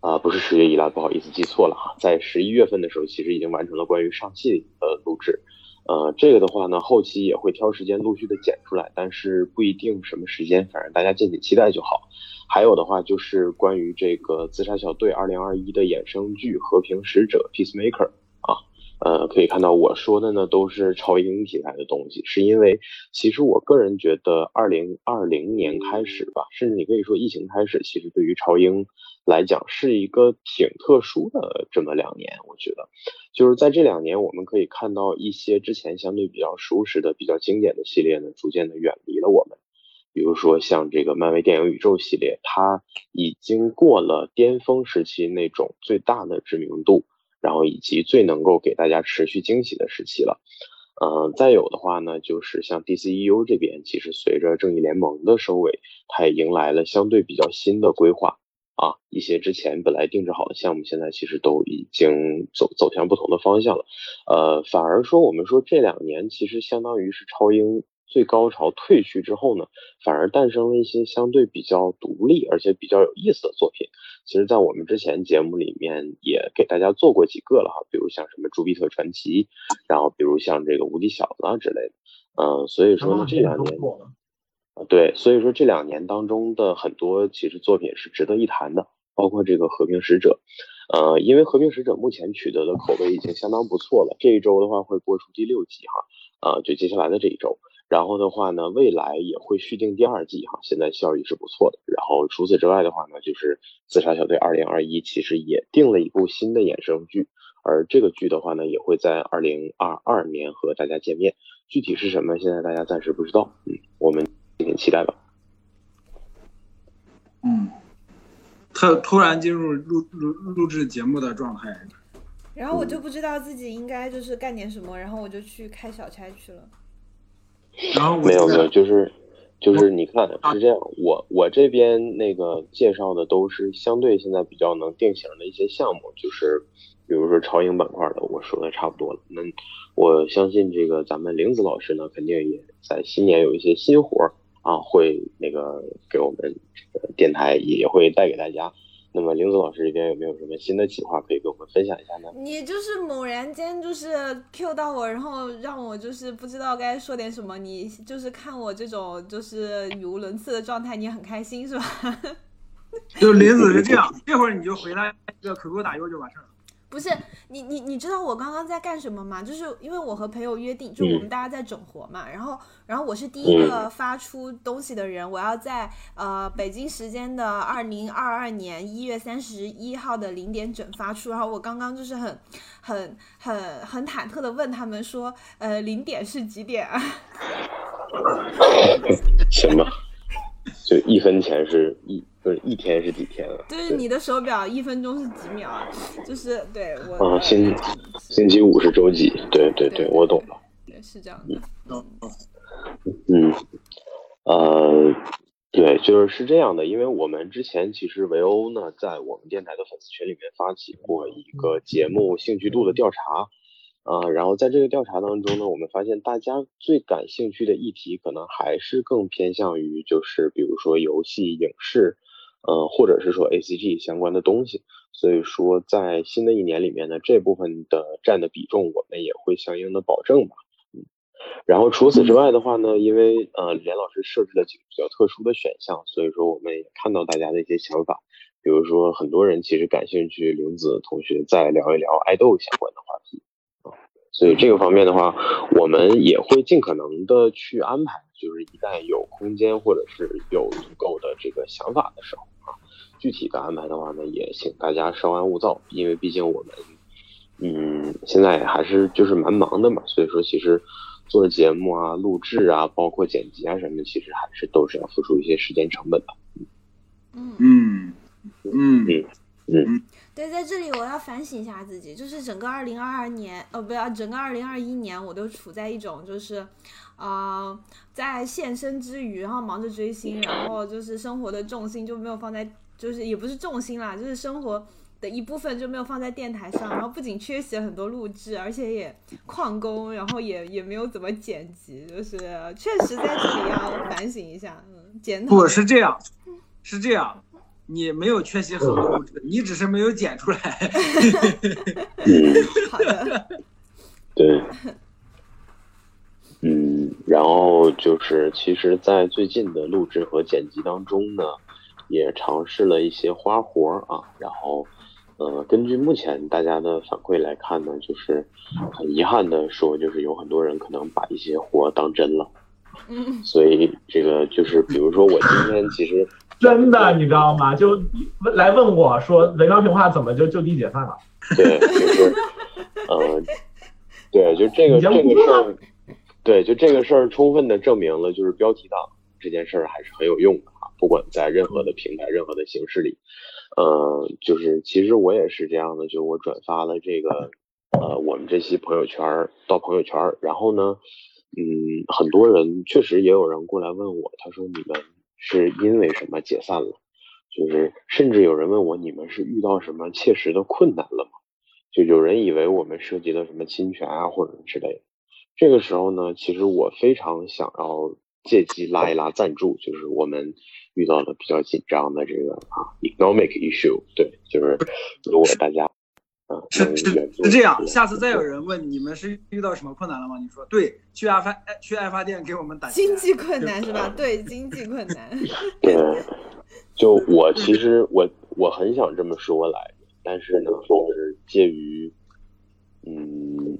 啊，不是十月一了，不好意思记错了哈，在十一月份的时候，其实已经完成了关于上汽的录制。呃，这个的话呢，后期也会挑时间陆续的剪出来，但是不一定什么时间，反正大家敬请期待就好。还有的话就是关于这个自杀小队二零二一的衍生剧《和平使者》（Peacemaker） 啊，呃，可以看到我说的呢都是超英题材的东西，是因为其实我个人觉得二零二零年开始吧，甚至你可以说疫情开始，其实对于超英。来讲是一个挺特殊的这么两年，我觉得，就是在这两年，我们可以看到一些之前相对比较熟识的、比较经典的系列呢，逐渐的远离了我们。比如说像这个漫威电影宇宙系列，它已经过了巅峰时期那种最大的知名度，然后以及最能够给大家持续惊喜的时期了。嗯，再有的话呢，就是像 DCEU 这边，其实随着正义联盟的收尾，它也迎来了相对比较新的规划。啊，一些之前本来定制好的项目，现在其实都已经走走向不同的方向了。呃，反而说我们说这两年其实相当于是超英最高潮退去之后呢，反而诞生了一些相对比较独立而且比较有意思的作品。其实，在我们之前节目里面也给大家做过几个了哈，比如像什么《朱比特传奇》，然后比如像这个《无敌小子》啊之类的。嗯，所以说呢，这两年。对，所以说这两年当中的很多其实作品是值得一谈的，包括这个《和平使者》，呃，因为《和平使者》目前取得的口碑已经相当不错了，这一周的话会播出第六集哈，啊，就接下来的这一周，然后的话呢，未来也会续订第二季哈，现在效益是不错的。然后除此之外的话呢，就是《自杀小队二零二一》其实也定了一部新的衍生剧，而这个剧的话呢，也会在二零二二年和大家见面，具体是什么，现在大家暂时不知道，嗯，我们。敬请期待吧。嗯，特突然进入录录录制节目的状态，然后我就不知道自己应该就是干点什么，然后我就去开小差去了。然后没有没有，就是就是你看是这样，我我这边那个介绍的都是相对现在比较能定型的一些项目，就是比如说超英板块的，我说的差不多了。那我相信这个咱们玲子老师呢，肯定也在新年有一些新活儿。啊，会那个给我们电台也会带给大家。那么林子老师这边有没有什么新的企划可以跟我们分享一下呢？你就是猛然间就是 Q 到我，然后让我就是不知道该说点什么。你就是看我这种就是语无伦次的状态，你很开心是吧？就林子是这样，这会儿你就回来一个 QQ 打优就完事儿了。不是你你你知道我刚刚在干什么吗？就是因为我和朋友约定，就我们大家在整活嘛，然后然后我是第一个发出东西的人，我要在呃北京时间的二零二二年一月三十一号的零点整发出，然后我刚刚就是很很很很忐忑的问他们说，呃零点是几点啊？行吧，就一分钱是一。就是一天是几天啊？就是你的手表一分钟是几秒？就是对我啊，星星期五是周几？对对对，我懂了。对，是这样的。嗯，呃，对，就是是这样的，因为我们之前其实维欧呢，在我们电台的粉丝群里面发起过一个节目兴趣度的调查，啊，然后在这个调查当中呢，我们发现大家最感兴趣的议题，可能还是更偏向于就是比如说游戏、影视。呃，或者是说 A C G 相关的东西，所以说在新的一年里面呢，这部分的占的比重我们也会相应的保证吧。嗯，然后除此之外的话呢，因为呃连老师设置了几个比较特殊的选项，所以说我们也看到大家的一些想法，比如说很多人其实感兴趣玲子同学再聊一聊爱豆相关的话题啊，所以这个方面的话，我们也会尽可能的去安排。就是一旦有空间或者是有足够的这个想法的时候啊，具体的安排的话呢，也请大家稍安勿躁，因为毕竟我们，嗯，现在还是就是蛮忙的嘛，所以说其实做节目啊、录制啊、包括剪辑啊什么的，其实还是都是要付出一些时间成本的。嗯嗯嗯嗯嗯。对，在这里我要反省一下自己，就是整个二零二二年，呃，不要整个二零二一年，我都处在一种就是，呃，在献身之余，然后忙着追星，然后就是生活的重心就没有放在，就是也不是重心啦，就是生活的一部分就没有放在电台上，然后不仅缺席了很多录制，而且也旷工，然后也也没有怎么剪辑，就是确实在这里要反省一下，嗯，检讨。不是这样，是这样，你没有缺席很多录制，你只是没有剪出来。嗯，好的，对，嗯，然后就是，其实，在最近的录制和剪辑当中呢，也尝试了一些花活啊，然后，呃，根据目前大家的反馈来看呢，就是很遗憾的说，就是有很多人可能把一些活当真了，嗯，所以这个就是，比如说我今天其实真的，你知道吗？就问来问我说文章评话怎么就就地解散了？对，就是，呃，对，就这个这个事儿，对，就这个事儿充分的证明了，就是标题党这件事儿还是很有用的啊，不管在任何的平台、任何的形式里，呃，就是其实我也是这样的，就我转发了这个，呃，我们这期朋友圈儿到朋友圈儿，然后呢，嗯，很多人确实也有人过来问我，他说你们是因为什么解散了？就是甚至有人问我，你们是遇到什么切实的困难了吗？就有人以为我们涉及了什么侵权啊，或者之类的。这个时候呢，其实我非常想要借机拉一拉赞助，就是我们遇到了比较紧张的这个啊 economic issue。对，就是如果大家啊是是是这样，下次再有人问你们是遇到什么困难了吗？你说对，去爱发哎去爱发电给我们打经济困难是吧？对，经济困难。对，就我其实我我很想这么说来着，但是呢，就是介于嗯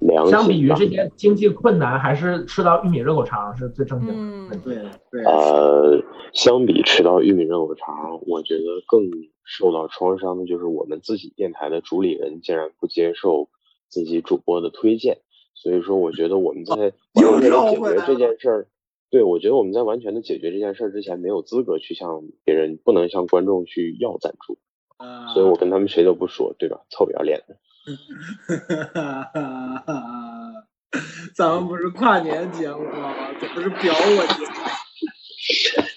良相比。于这些经济困难，还是吃到玉米热狗肠是最正经的。嗯，对对，呃，相比吃到玉米热狗肠，我觉得更受到创伤的就是我们自己电台的主理人竟然不接受自己主播的推荐，所以说我觉得我们在又完全的解决这件事儿，对我觉得我们在完全的解决这件事儿之前，没有资格去向别人，不能向观众去要赞助，呃所以我跟他们谁都不说，对吧？臭不要脸的。咱们不是跨年节目吗？这不是表我节目？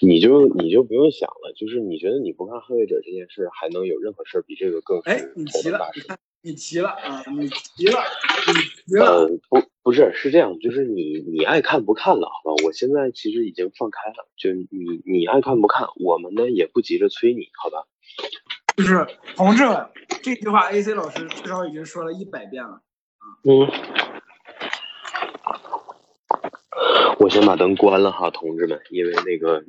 你就你就不用想了，就是你觉得你不看捍卫者这件事，还能有任何事儿比这个更哎，你齐了？你看你齐了啊，你齐了，你齐了。呃，不，不是，是这样，就是你你爱看不看了，好吧？我现在其实已经放开了，就你你爱看不看，我们呢也不急着催你，好吧？就是同志们，这句话 AC 老师至少已经说了一百遍了。嗯，我先把灯关了哈，同志们，因为那个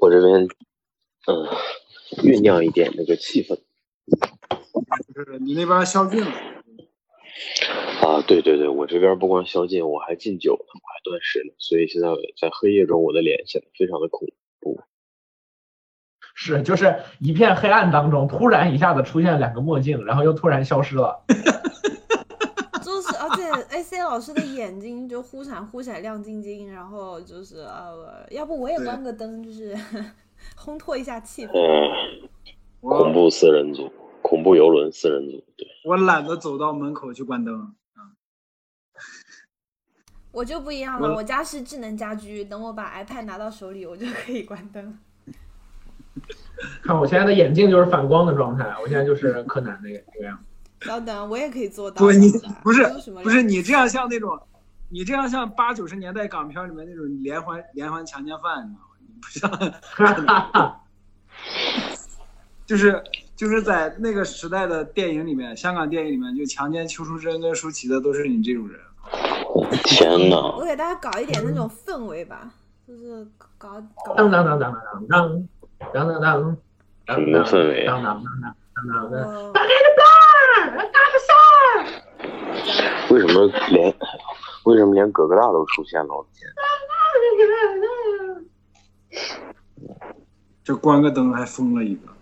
我这边嗯酝酿一点那个气氛就是你那边宵禁了，啊，对对对，我这边不光宵禁，我还禁酒呢，我还断食呢，所以现在在黑夜中，我的脸显得非常的恐怖。是，就是一片黑暗当中，突然一下子出现两个墨镜，然后又突然消失了。就是而且 A C 老师的眼睛就忽闪忽闪亮晶晶，然后就是呃，要不我也关个灯，就是 烘托一下气氛。嗯，恐怖四人组，恐怖游轮四人组，对。我懒得走到门口去关灯。我就不一样了，我家是智能家居，等我把 iPad 拿到手里，我就可以关灯了。看我现在的眼镜就是反光的状态，我现在就是柯南那个那个样子。稍等，我也可以做到。不，你是不是不是你这样像那种，你这样像八九十年代港片里面那种连环连环强奸犯，你知道吗？你不像，哈哈哈，就是就是在那个时代的电影里面，香港电影里面就强奸邱淑贞跟舒淇的都是你这种人。天哪，我给大家搞一点那种氛围吧，就是搞搞当当当当当当当当当当，什么氛围啊当当当当当当当。我 为什么连为什么连哥哥大都出现了？我的天！这关个灯还疯了一个，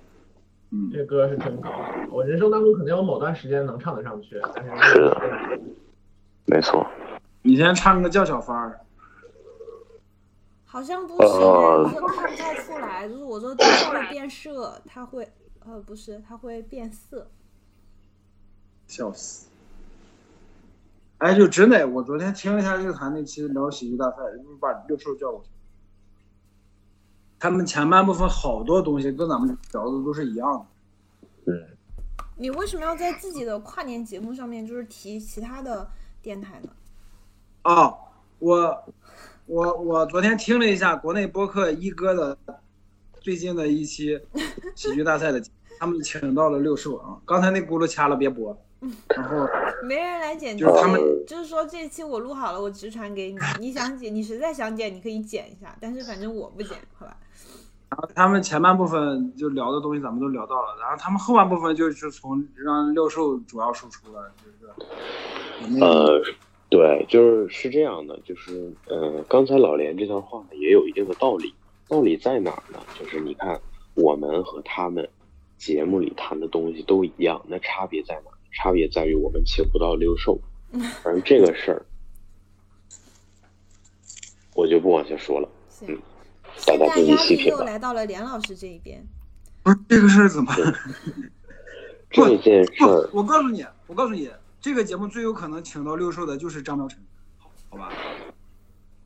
嗯，这歌是真高，我人生当中可能有某段时间能唱得上去，但是是的没错，你先唱个叫小芳儿，好像不行，呃就是看不太出来，就是我说电视会变色，它会呃，不是，它会变色。笑死！哎，就真的，我昨天听了一下日坛那期聊喜剧大赛，人们把六兽叫过去，他们前半部分好多东西跟咱们聊的都是一样的。嗯，你为什么要在自己的跨年节目上面就是提其他的电台呢？啊，我我我昨天听了一下国内播客一哥的最近的一期喜剧大赛的，他们请到了六兽啊。刚才那轱辘掐了别播，然后没人来剪，就是他们就是说这期我录好了，我直传给你，你想剪，你实在想剪，你可以剪一下，但是反正我不剪，好吧？然后他们前半部分就聊的东西咱们都聊到了，然后他们后半部分就是从让六兽主要输出了，就是呃，对，就是是这样的，就是呃，刚才老连这段话也有一定的道理，道理在哪儿呢？就是你看我们和他们节目里谈的东西都一样，那差别在哪？差别在于我们请不到六兽，而这个事儿我就不往下说了。嗯，大家自己细品吧。又来到了连老师这一边，不是这个事儿怎么？这件事儿，我告诉你，我告诉你，这个节目最有可能请到六兽的就是张苗晨，好好吧？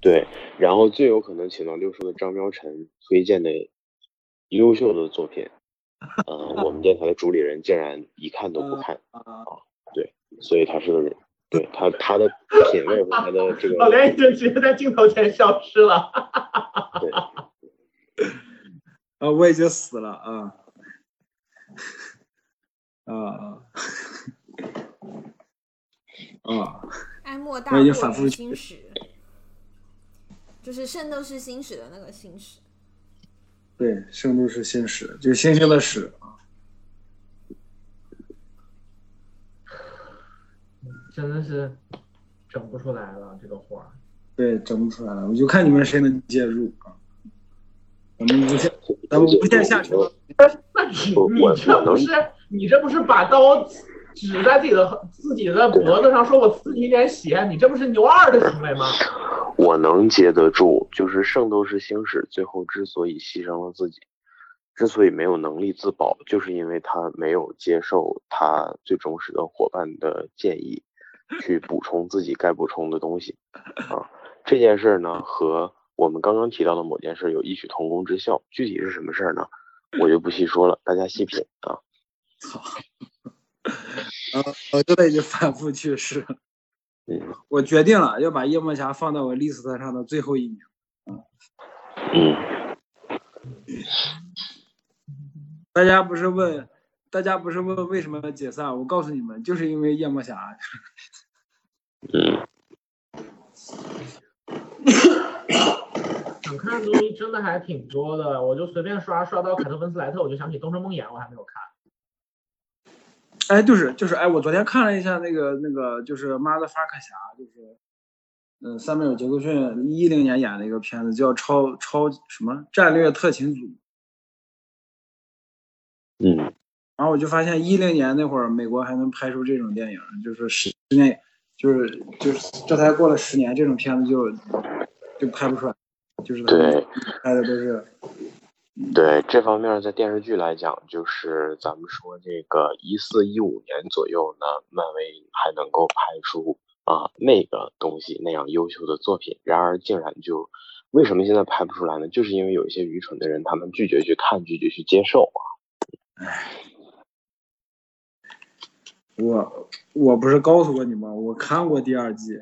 对，然后最有可能请到六兽的张苗晨推荐的优秀的作品，呃，我们电台的主理人竟然一看都不看，啊，对所以他是，对他他的品味和他的这个老连已经直接在镜头前消失了。对，啊，我已经死了啊，啊啊啊！哀莫大我已经过反复于心史，就是《圣斗士星矢》的那个星矢。对，圣斗士星矢就是星星的矢啊。真的是整不出来了这个活儿。对，整不出来了，我就看你们谁能介入啊。咱们无限，咱们无限下沉。那你我你这不是你这不是把刀指在自己的自己的脖子上，说我自己一点血，你这不是牛二的行为吗？我能接得住，就是圣斗士星矢最后之所以牺牲了自己，之所以没有能力自保，就是因为他没有接受他最忠实的伙伴的建议，去补充自己该补充的东西啊。这件事儿呢，和我们刚刚提到的某件事有异曲同工之效。具体是什么事儿呢？我就不细说了，大家细品啊。啊，我真的已经反复去世 我决定了要把夜幕侠放到我 list 上的最后一名。嗯，大家不是问，大家不是问为什么要解散？我告诉你们，就是因为夜幕侠。嗯，想看的东西真的还挺多的，我就随便刷刷到凯特温斯莱特，我就想起《东城梦魇》，我还没有看。哎，就是就是，哎，我昨天看了一下那个那个，就是《妈的法克侠》，就是，嗯、塞缪尔·杰克逊一零年演的一个片子，叫超超什么战略特勤组。嗯，然后我就发现一零年那会儿，美国还能拍出这种电影，就是十年，就是就是这才过了十年，这种片子就就拍不出来，就是对拍的都是，对这方面，在电视剧来讲，就是咱们说这个一四一五年左右呢，漫威还能够拍出啊那个东西那样优秀的作品，然而竟然就为什么现在拍不出来呢？就是因为有一些愚蠢的人，他们拒绝去看，拒绝去接受啊。唉我我不是告诉过你吗？我看过第二季。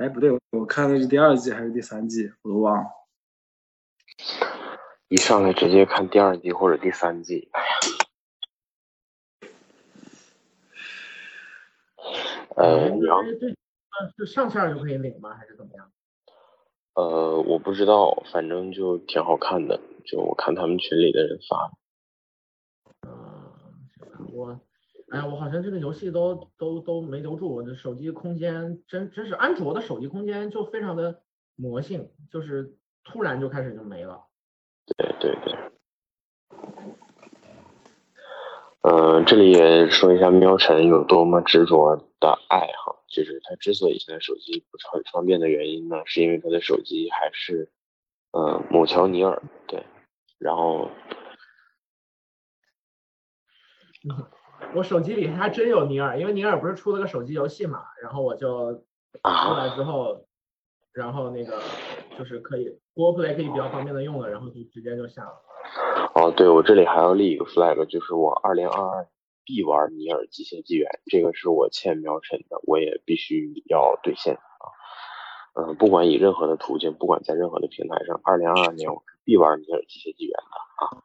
哎，不对，我看的是第二季还是第三季，我都忘了。一上来直接看第二季或者第三季，哎呀，呃，你要这这呃是上线就可以领吗？还是怎么样？呃，我不知道，反正就挺好看的，就我看他们群里的人发的。嗯，我，哎呀，我好像这个游戏都都都没留住，我的手机空间真真是安卓的手机空间就非常的魔性，就是突然就开始就没了。对对对。嗯、这里也说一下喵晨有多么执着的爱好，就是他之所以现在手机不是很方便的原因呢，是因为他的手机还是，嗯、某乔尼尔，对，然后我手机里还真有尼尔，因为尼尔不是出了个手机游戏嘛，然后我就出啊，来之后，然后那个就是可以 Google Play 可以比较方便的用了，然后就直接就下了。哦，对，我这里还要立一个 flag，就是我二零二二必玩尼尔机械纪元，这个是我欠苗晨的，我也必须要兑现啊。嗯、不管以任何的途径，不管在任何的平台上，二零二二年我是必玩尼尔机械纪元的啊。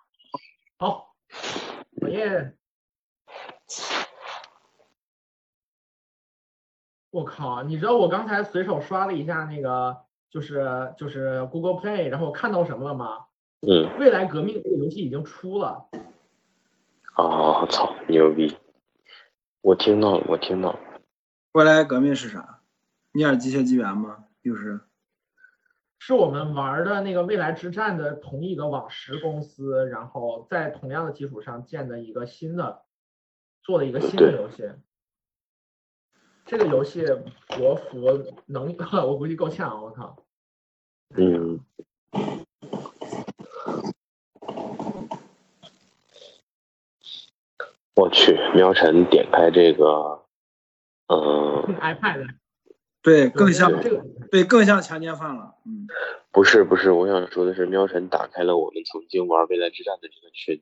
好，我耶！我靠，你知道我刚才随手刷了一下那个，就是就是 Google Play，然后我看到什么了吗？嗯，《未来革命》这个游戏已经出了。哦，操，牛逼！我听到了，我听到了。未来革命是啥？尼尔机械纪元吗？又是？是我们玩的那个未来之战的同一个网石公司，然后在同样的基础上建的一个新的，做了一个新的游戏。这个游戏国服能，我估计够呛，我靠！嗯，我去，喵晨点开这个，嗯，iPad 对，更像这个对更像强奸犯了。嗯，不是不是，我想说的是，喵晨打开了我们曾经玩未来之战的这个群，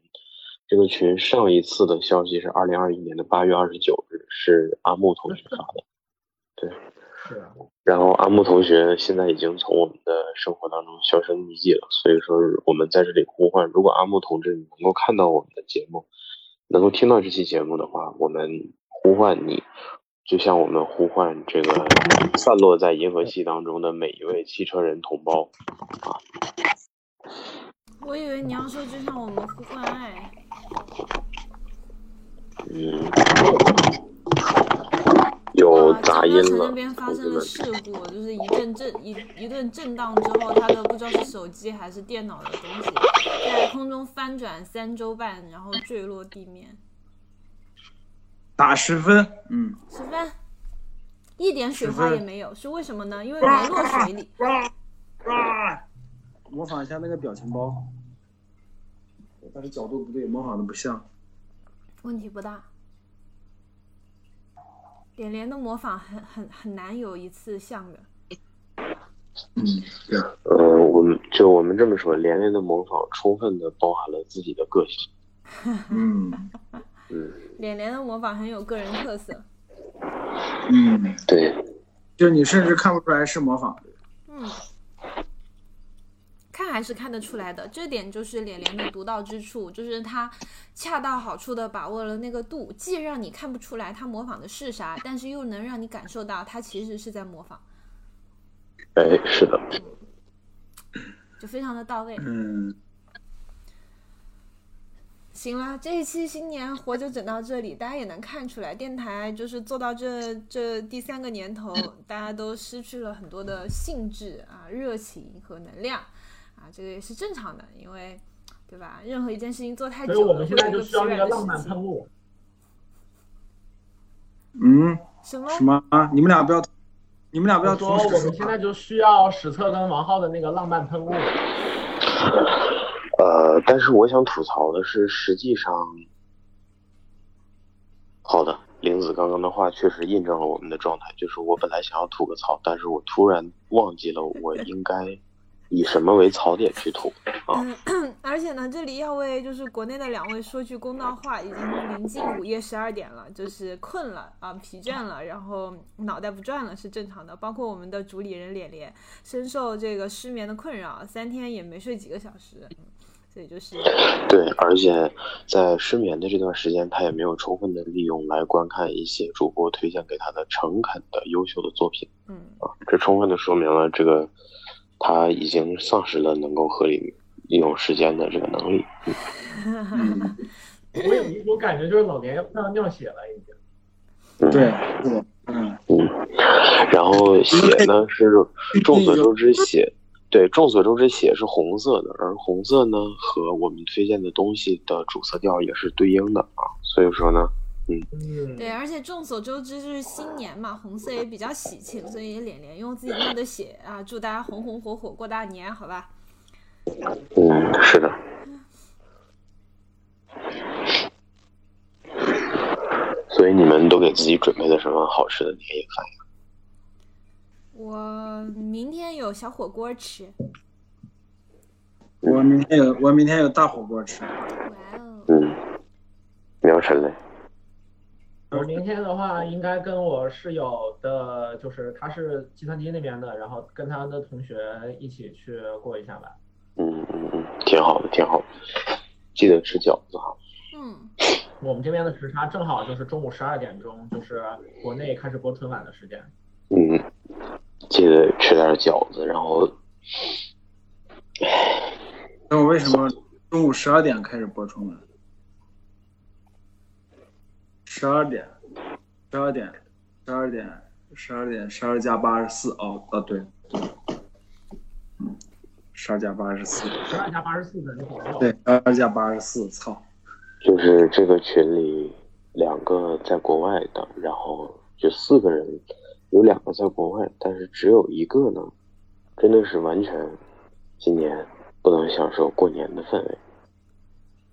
这个群上一次的消息是二零二一年的八月二十九日，是阿木同学发的。对是啊然后阿木同学现在已经从我们的生活当中销声匿迹了，所以说我们在这里呼唤，如果阿木同志你能够看到我们的节目，能够听到这期节目的话，我们呼唤你，就像我们呼唤这个散落在银河系当中的每一位汽车人同胞啊。我以为你要说就像我们呼唤爱，嗯，有哇，张杂音了标成那，边发生了。事故，就是一阵震一一顿震荡之后，他的不知道是手机还是电脑的东西在空中翻转三周半，然后坠落地面，打十分。嗯，十分，一点水花也没有，是为什么呢？因为没落水里。模仿一下那个表情包，但是角度不对，模仿的不像。问题不大。连连的模仿很很很难有一次像的，嗯，对。呃，我们就我们这么说，连连的模仿充分的包含了自己的个性。嗯嗯，连连的模仿很有个人特色。嗯，对，就你甚至看不出来是模仿。嗯，看还是看得出来的，这点就是脸脸的独到之处，就是他恰到好处的把握了那个度，既让你看不出来他模仿的是啥，但是又能让你感受到他其实是在模仿，哎，是的，就非常的到位。嗯，行了，这一期新年活就整到这里，大家也能看出来，电台就是做到这这第三个年头，大家都失去了很多的兴致啊、热情和能量啊，这个也是正常的，因为对吧？任何一件事情做太久了，所以我们现在就会有一个疲软的需要那个浪漫喷雾。嗯，什么？什么啊？你们俩不要，你们俩不要说我们现在。就需要史册跟王浩的那个浪漫喷雾。呃，但是我想吐槽的是，实际上，好的，玲子刚刚的话确实印证了我们的状态，就是我本来想要吐个槽，但是我突然忘记了我应该以什么为槽点去吐啊。而且呢，这里要为就是国内的两位说句公道话，已经临近午夜十二点了，就是困了啊，疲倦了，然后脑袋不转了是正常的。包括我们的主理人脸脸，深受这个失眠的困扰，三天也没睡几个小时，嗯所以就是对，而且在失眠的这段时间，他也没有充分的利用来观看一些主播推荐给他的诚恳的优秀的作品嗯，啊，这充分的说明了这个他已经丧失了能够合理利用时间的这个能力。嗯，我有一种感觉，就是老年要快要尿血了，已经。对，嗯，嗯，然后血呢是众所周知血，对，众所周知血是红色的，而红色呢和我们推荐的东西的主色调也是对应的啊，所以说呢，嗯，对，而且众所周知，就是新年嘛，红色也比较喜庆，所以脸脸用自己弄的血啊，祝大家红红火火过大年，好吧？嗯，是的。所以你们都给自己准备了什么好吃的年夜饭呀？我明天有小火锅吃。我明天有我明天有大火锅吃。哇哦！嗯，秒沉了。我明天的话，应该跟我室友的，就是他是计算机那边的，然后跟他的同学一起去过一下吧。嗯嗯嗯，挺好的，挺好的。记得吃饺子哈。嗯，我们这边的时差正好就是中午十二点钟，就是国内开始播春晚的时间。嗯，记得吃点饺子，然后，那我为什么中午十二点开始播春晚？十二点，十二点，十二点，十二点，十二加八十四。哦，哦，对十二加八十四，十二加八十四的那朋友，对，十二加八十四，操，就是这个群里两个在国外的，然后就四个人，有两个在国外，但是只有一个呢，真的是完全今年不能享受过年的氛围。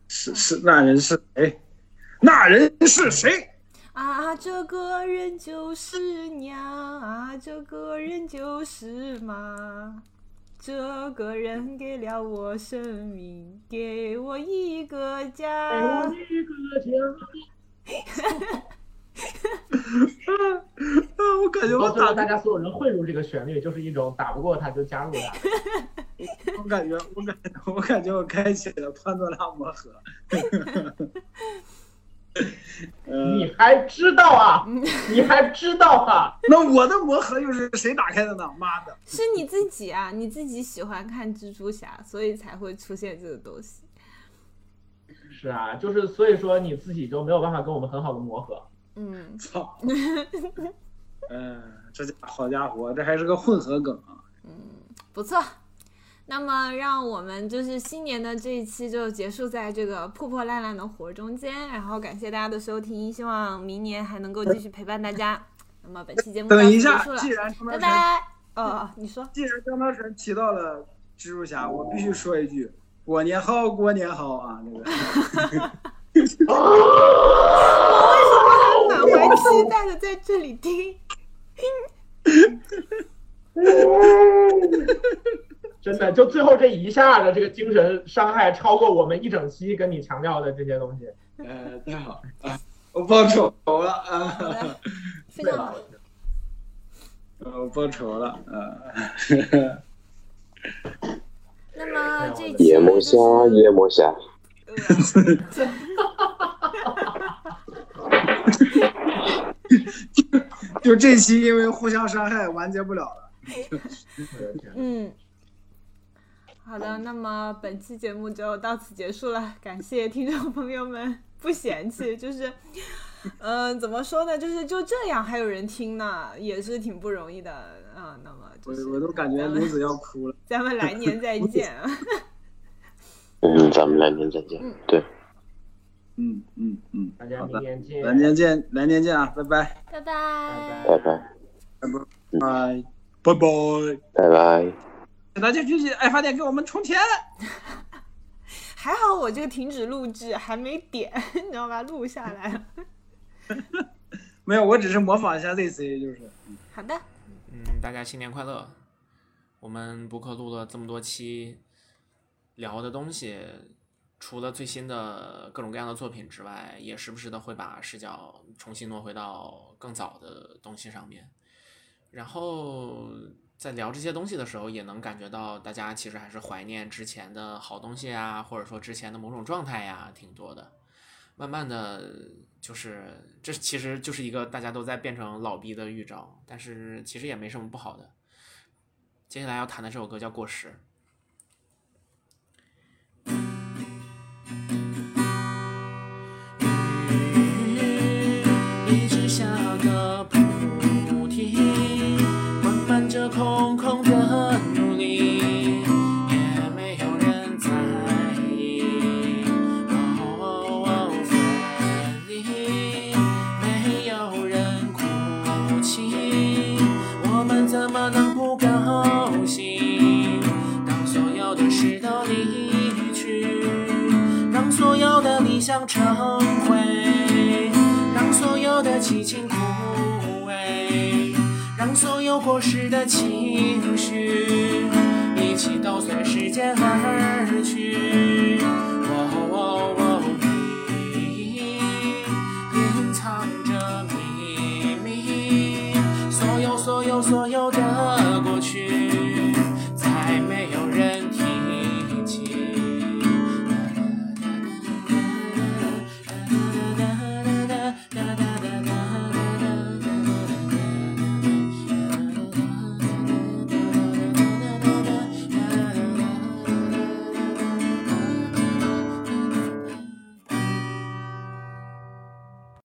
是是，那人是谁？那人是谁？啊，这个人就是娘啊，这个人就是妈，这个人给了我生命，给我一个给家我。一个家。啊，我感觉我打大家所有人混入这个旋律，就是一种打不过他就加入他。我感觉，我感，我感觉我开启了潘多拉魔盒。呃，你还知道啊？你还知道啊？那我的魔盒又是谁打开的呢？妈的！是你自己啊，你自己喜欢看蜘蛛侠，所以才会出现这个东西。是啊，就是所以说你自己就没有办法跟我们很好的磨合。嗯，操！嗯，这家好家伙，这还是个混合梗啊！嗯不错。那么，让我们就是新年的这一期就结束在这个破破烂烂的活中间，然后感谢大家的收听，希望明年还能够继续陪伴大家。那么本期节目到等一下此结束，了，拜拜。哦，你说，既然张大成提到了蜘蛛侠，我必须说一句：过年好，过年好啊！那个，我为什么还满怀期待的在这里听？真的，就最后这一下的这个精神伤害，超过我们一整期跟你强调的这些东西。呃，太好了啊！我报仇了啊！好的，非常好。呃 我报仇了啊！那么这一期呢夜魔侠，夜魔侠，就这期因为互相伤害完结不了了。嗯，好的，那么本期节目就到此结束了，感谢听众朋友们不嫌弃，就是，嗯、怎么说呢，就是就这样还有人听呢，也是挺不容易的，嗯、那么就是我我都感觉咱们卢子要哭了。咱们来年再见啊，嗯，咱们来年再见。对，嗯嗯嗯，大家好的，明年见。来年见，来年见啊，拜拜，拜拜拜拜拜，拜拜拜。拜拜。大家去爱发电给我们充钱。还好我这个停止录制还没点，你知道吧？录下来了。没有，我只是模仿一下类似于就是。好的，嗯，大家新年快乐！我们播客录了这么多期，聊的东西，除了最新的各种各样的作品之外，也时不时的会把视角重新挪回到更早的东西上面。然后在聊这些东西的时候，也能感觉到大家其实还是怀念之前的好东西啊，或者说之前的某种状态呀，挺多的。慢慢的就是这其实就是一个大家都在变成老逼的预兆，但是其实也没什么不好的。接下来要谈的这首歌叫《过时》。情枯萎，让所有过时的情绪一起都随时间而去。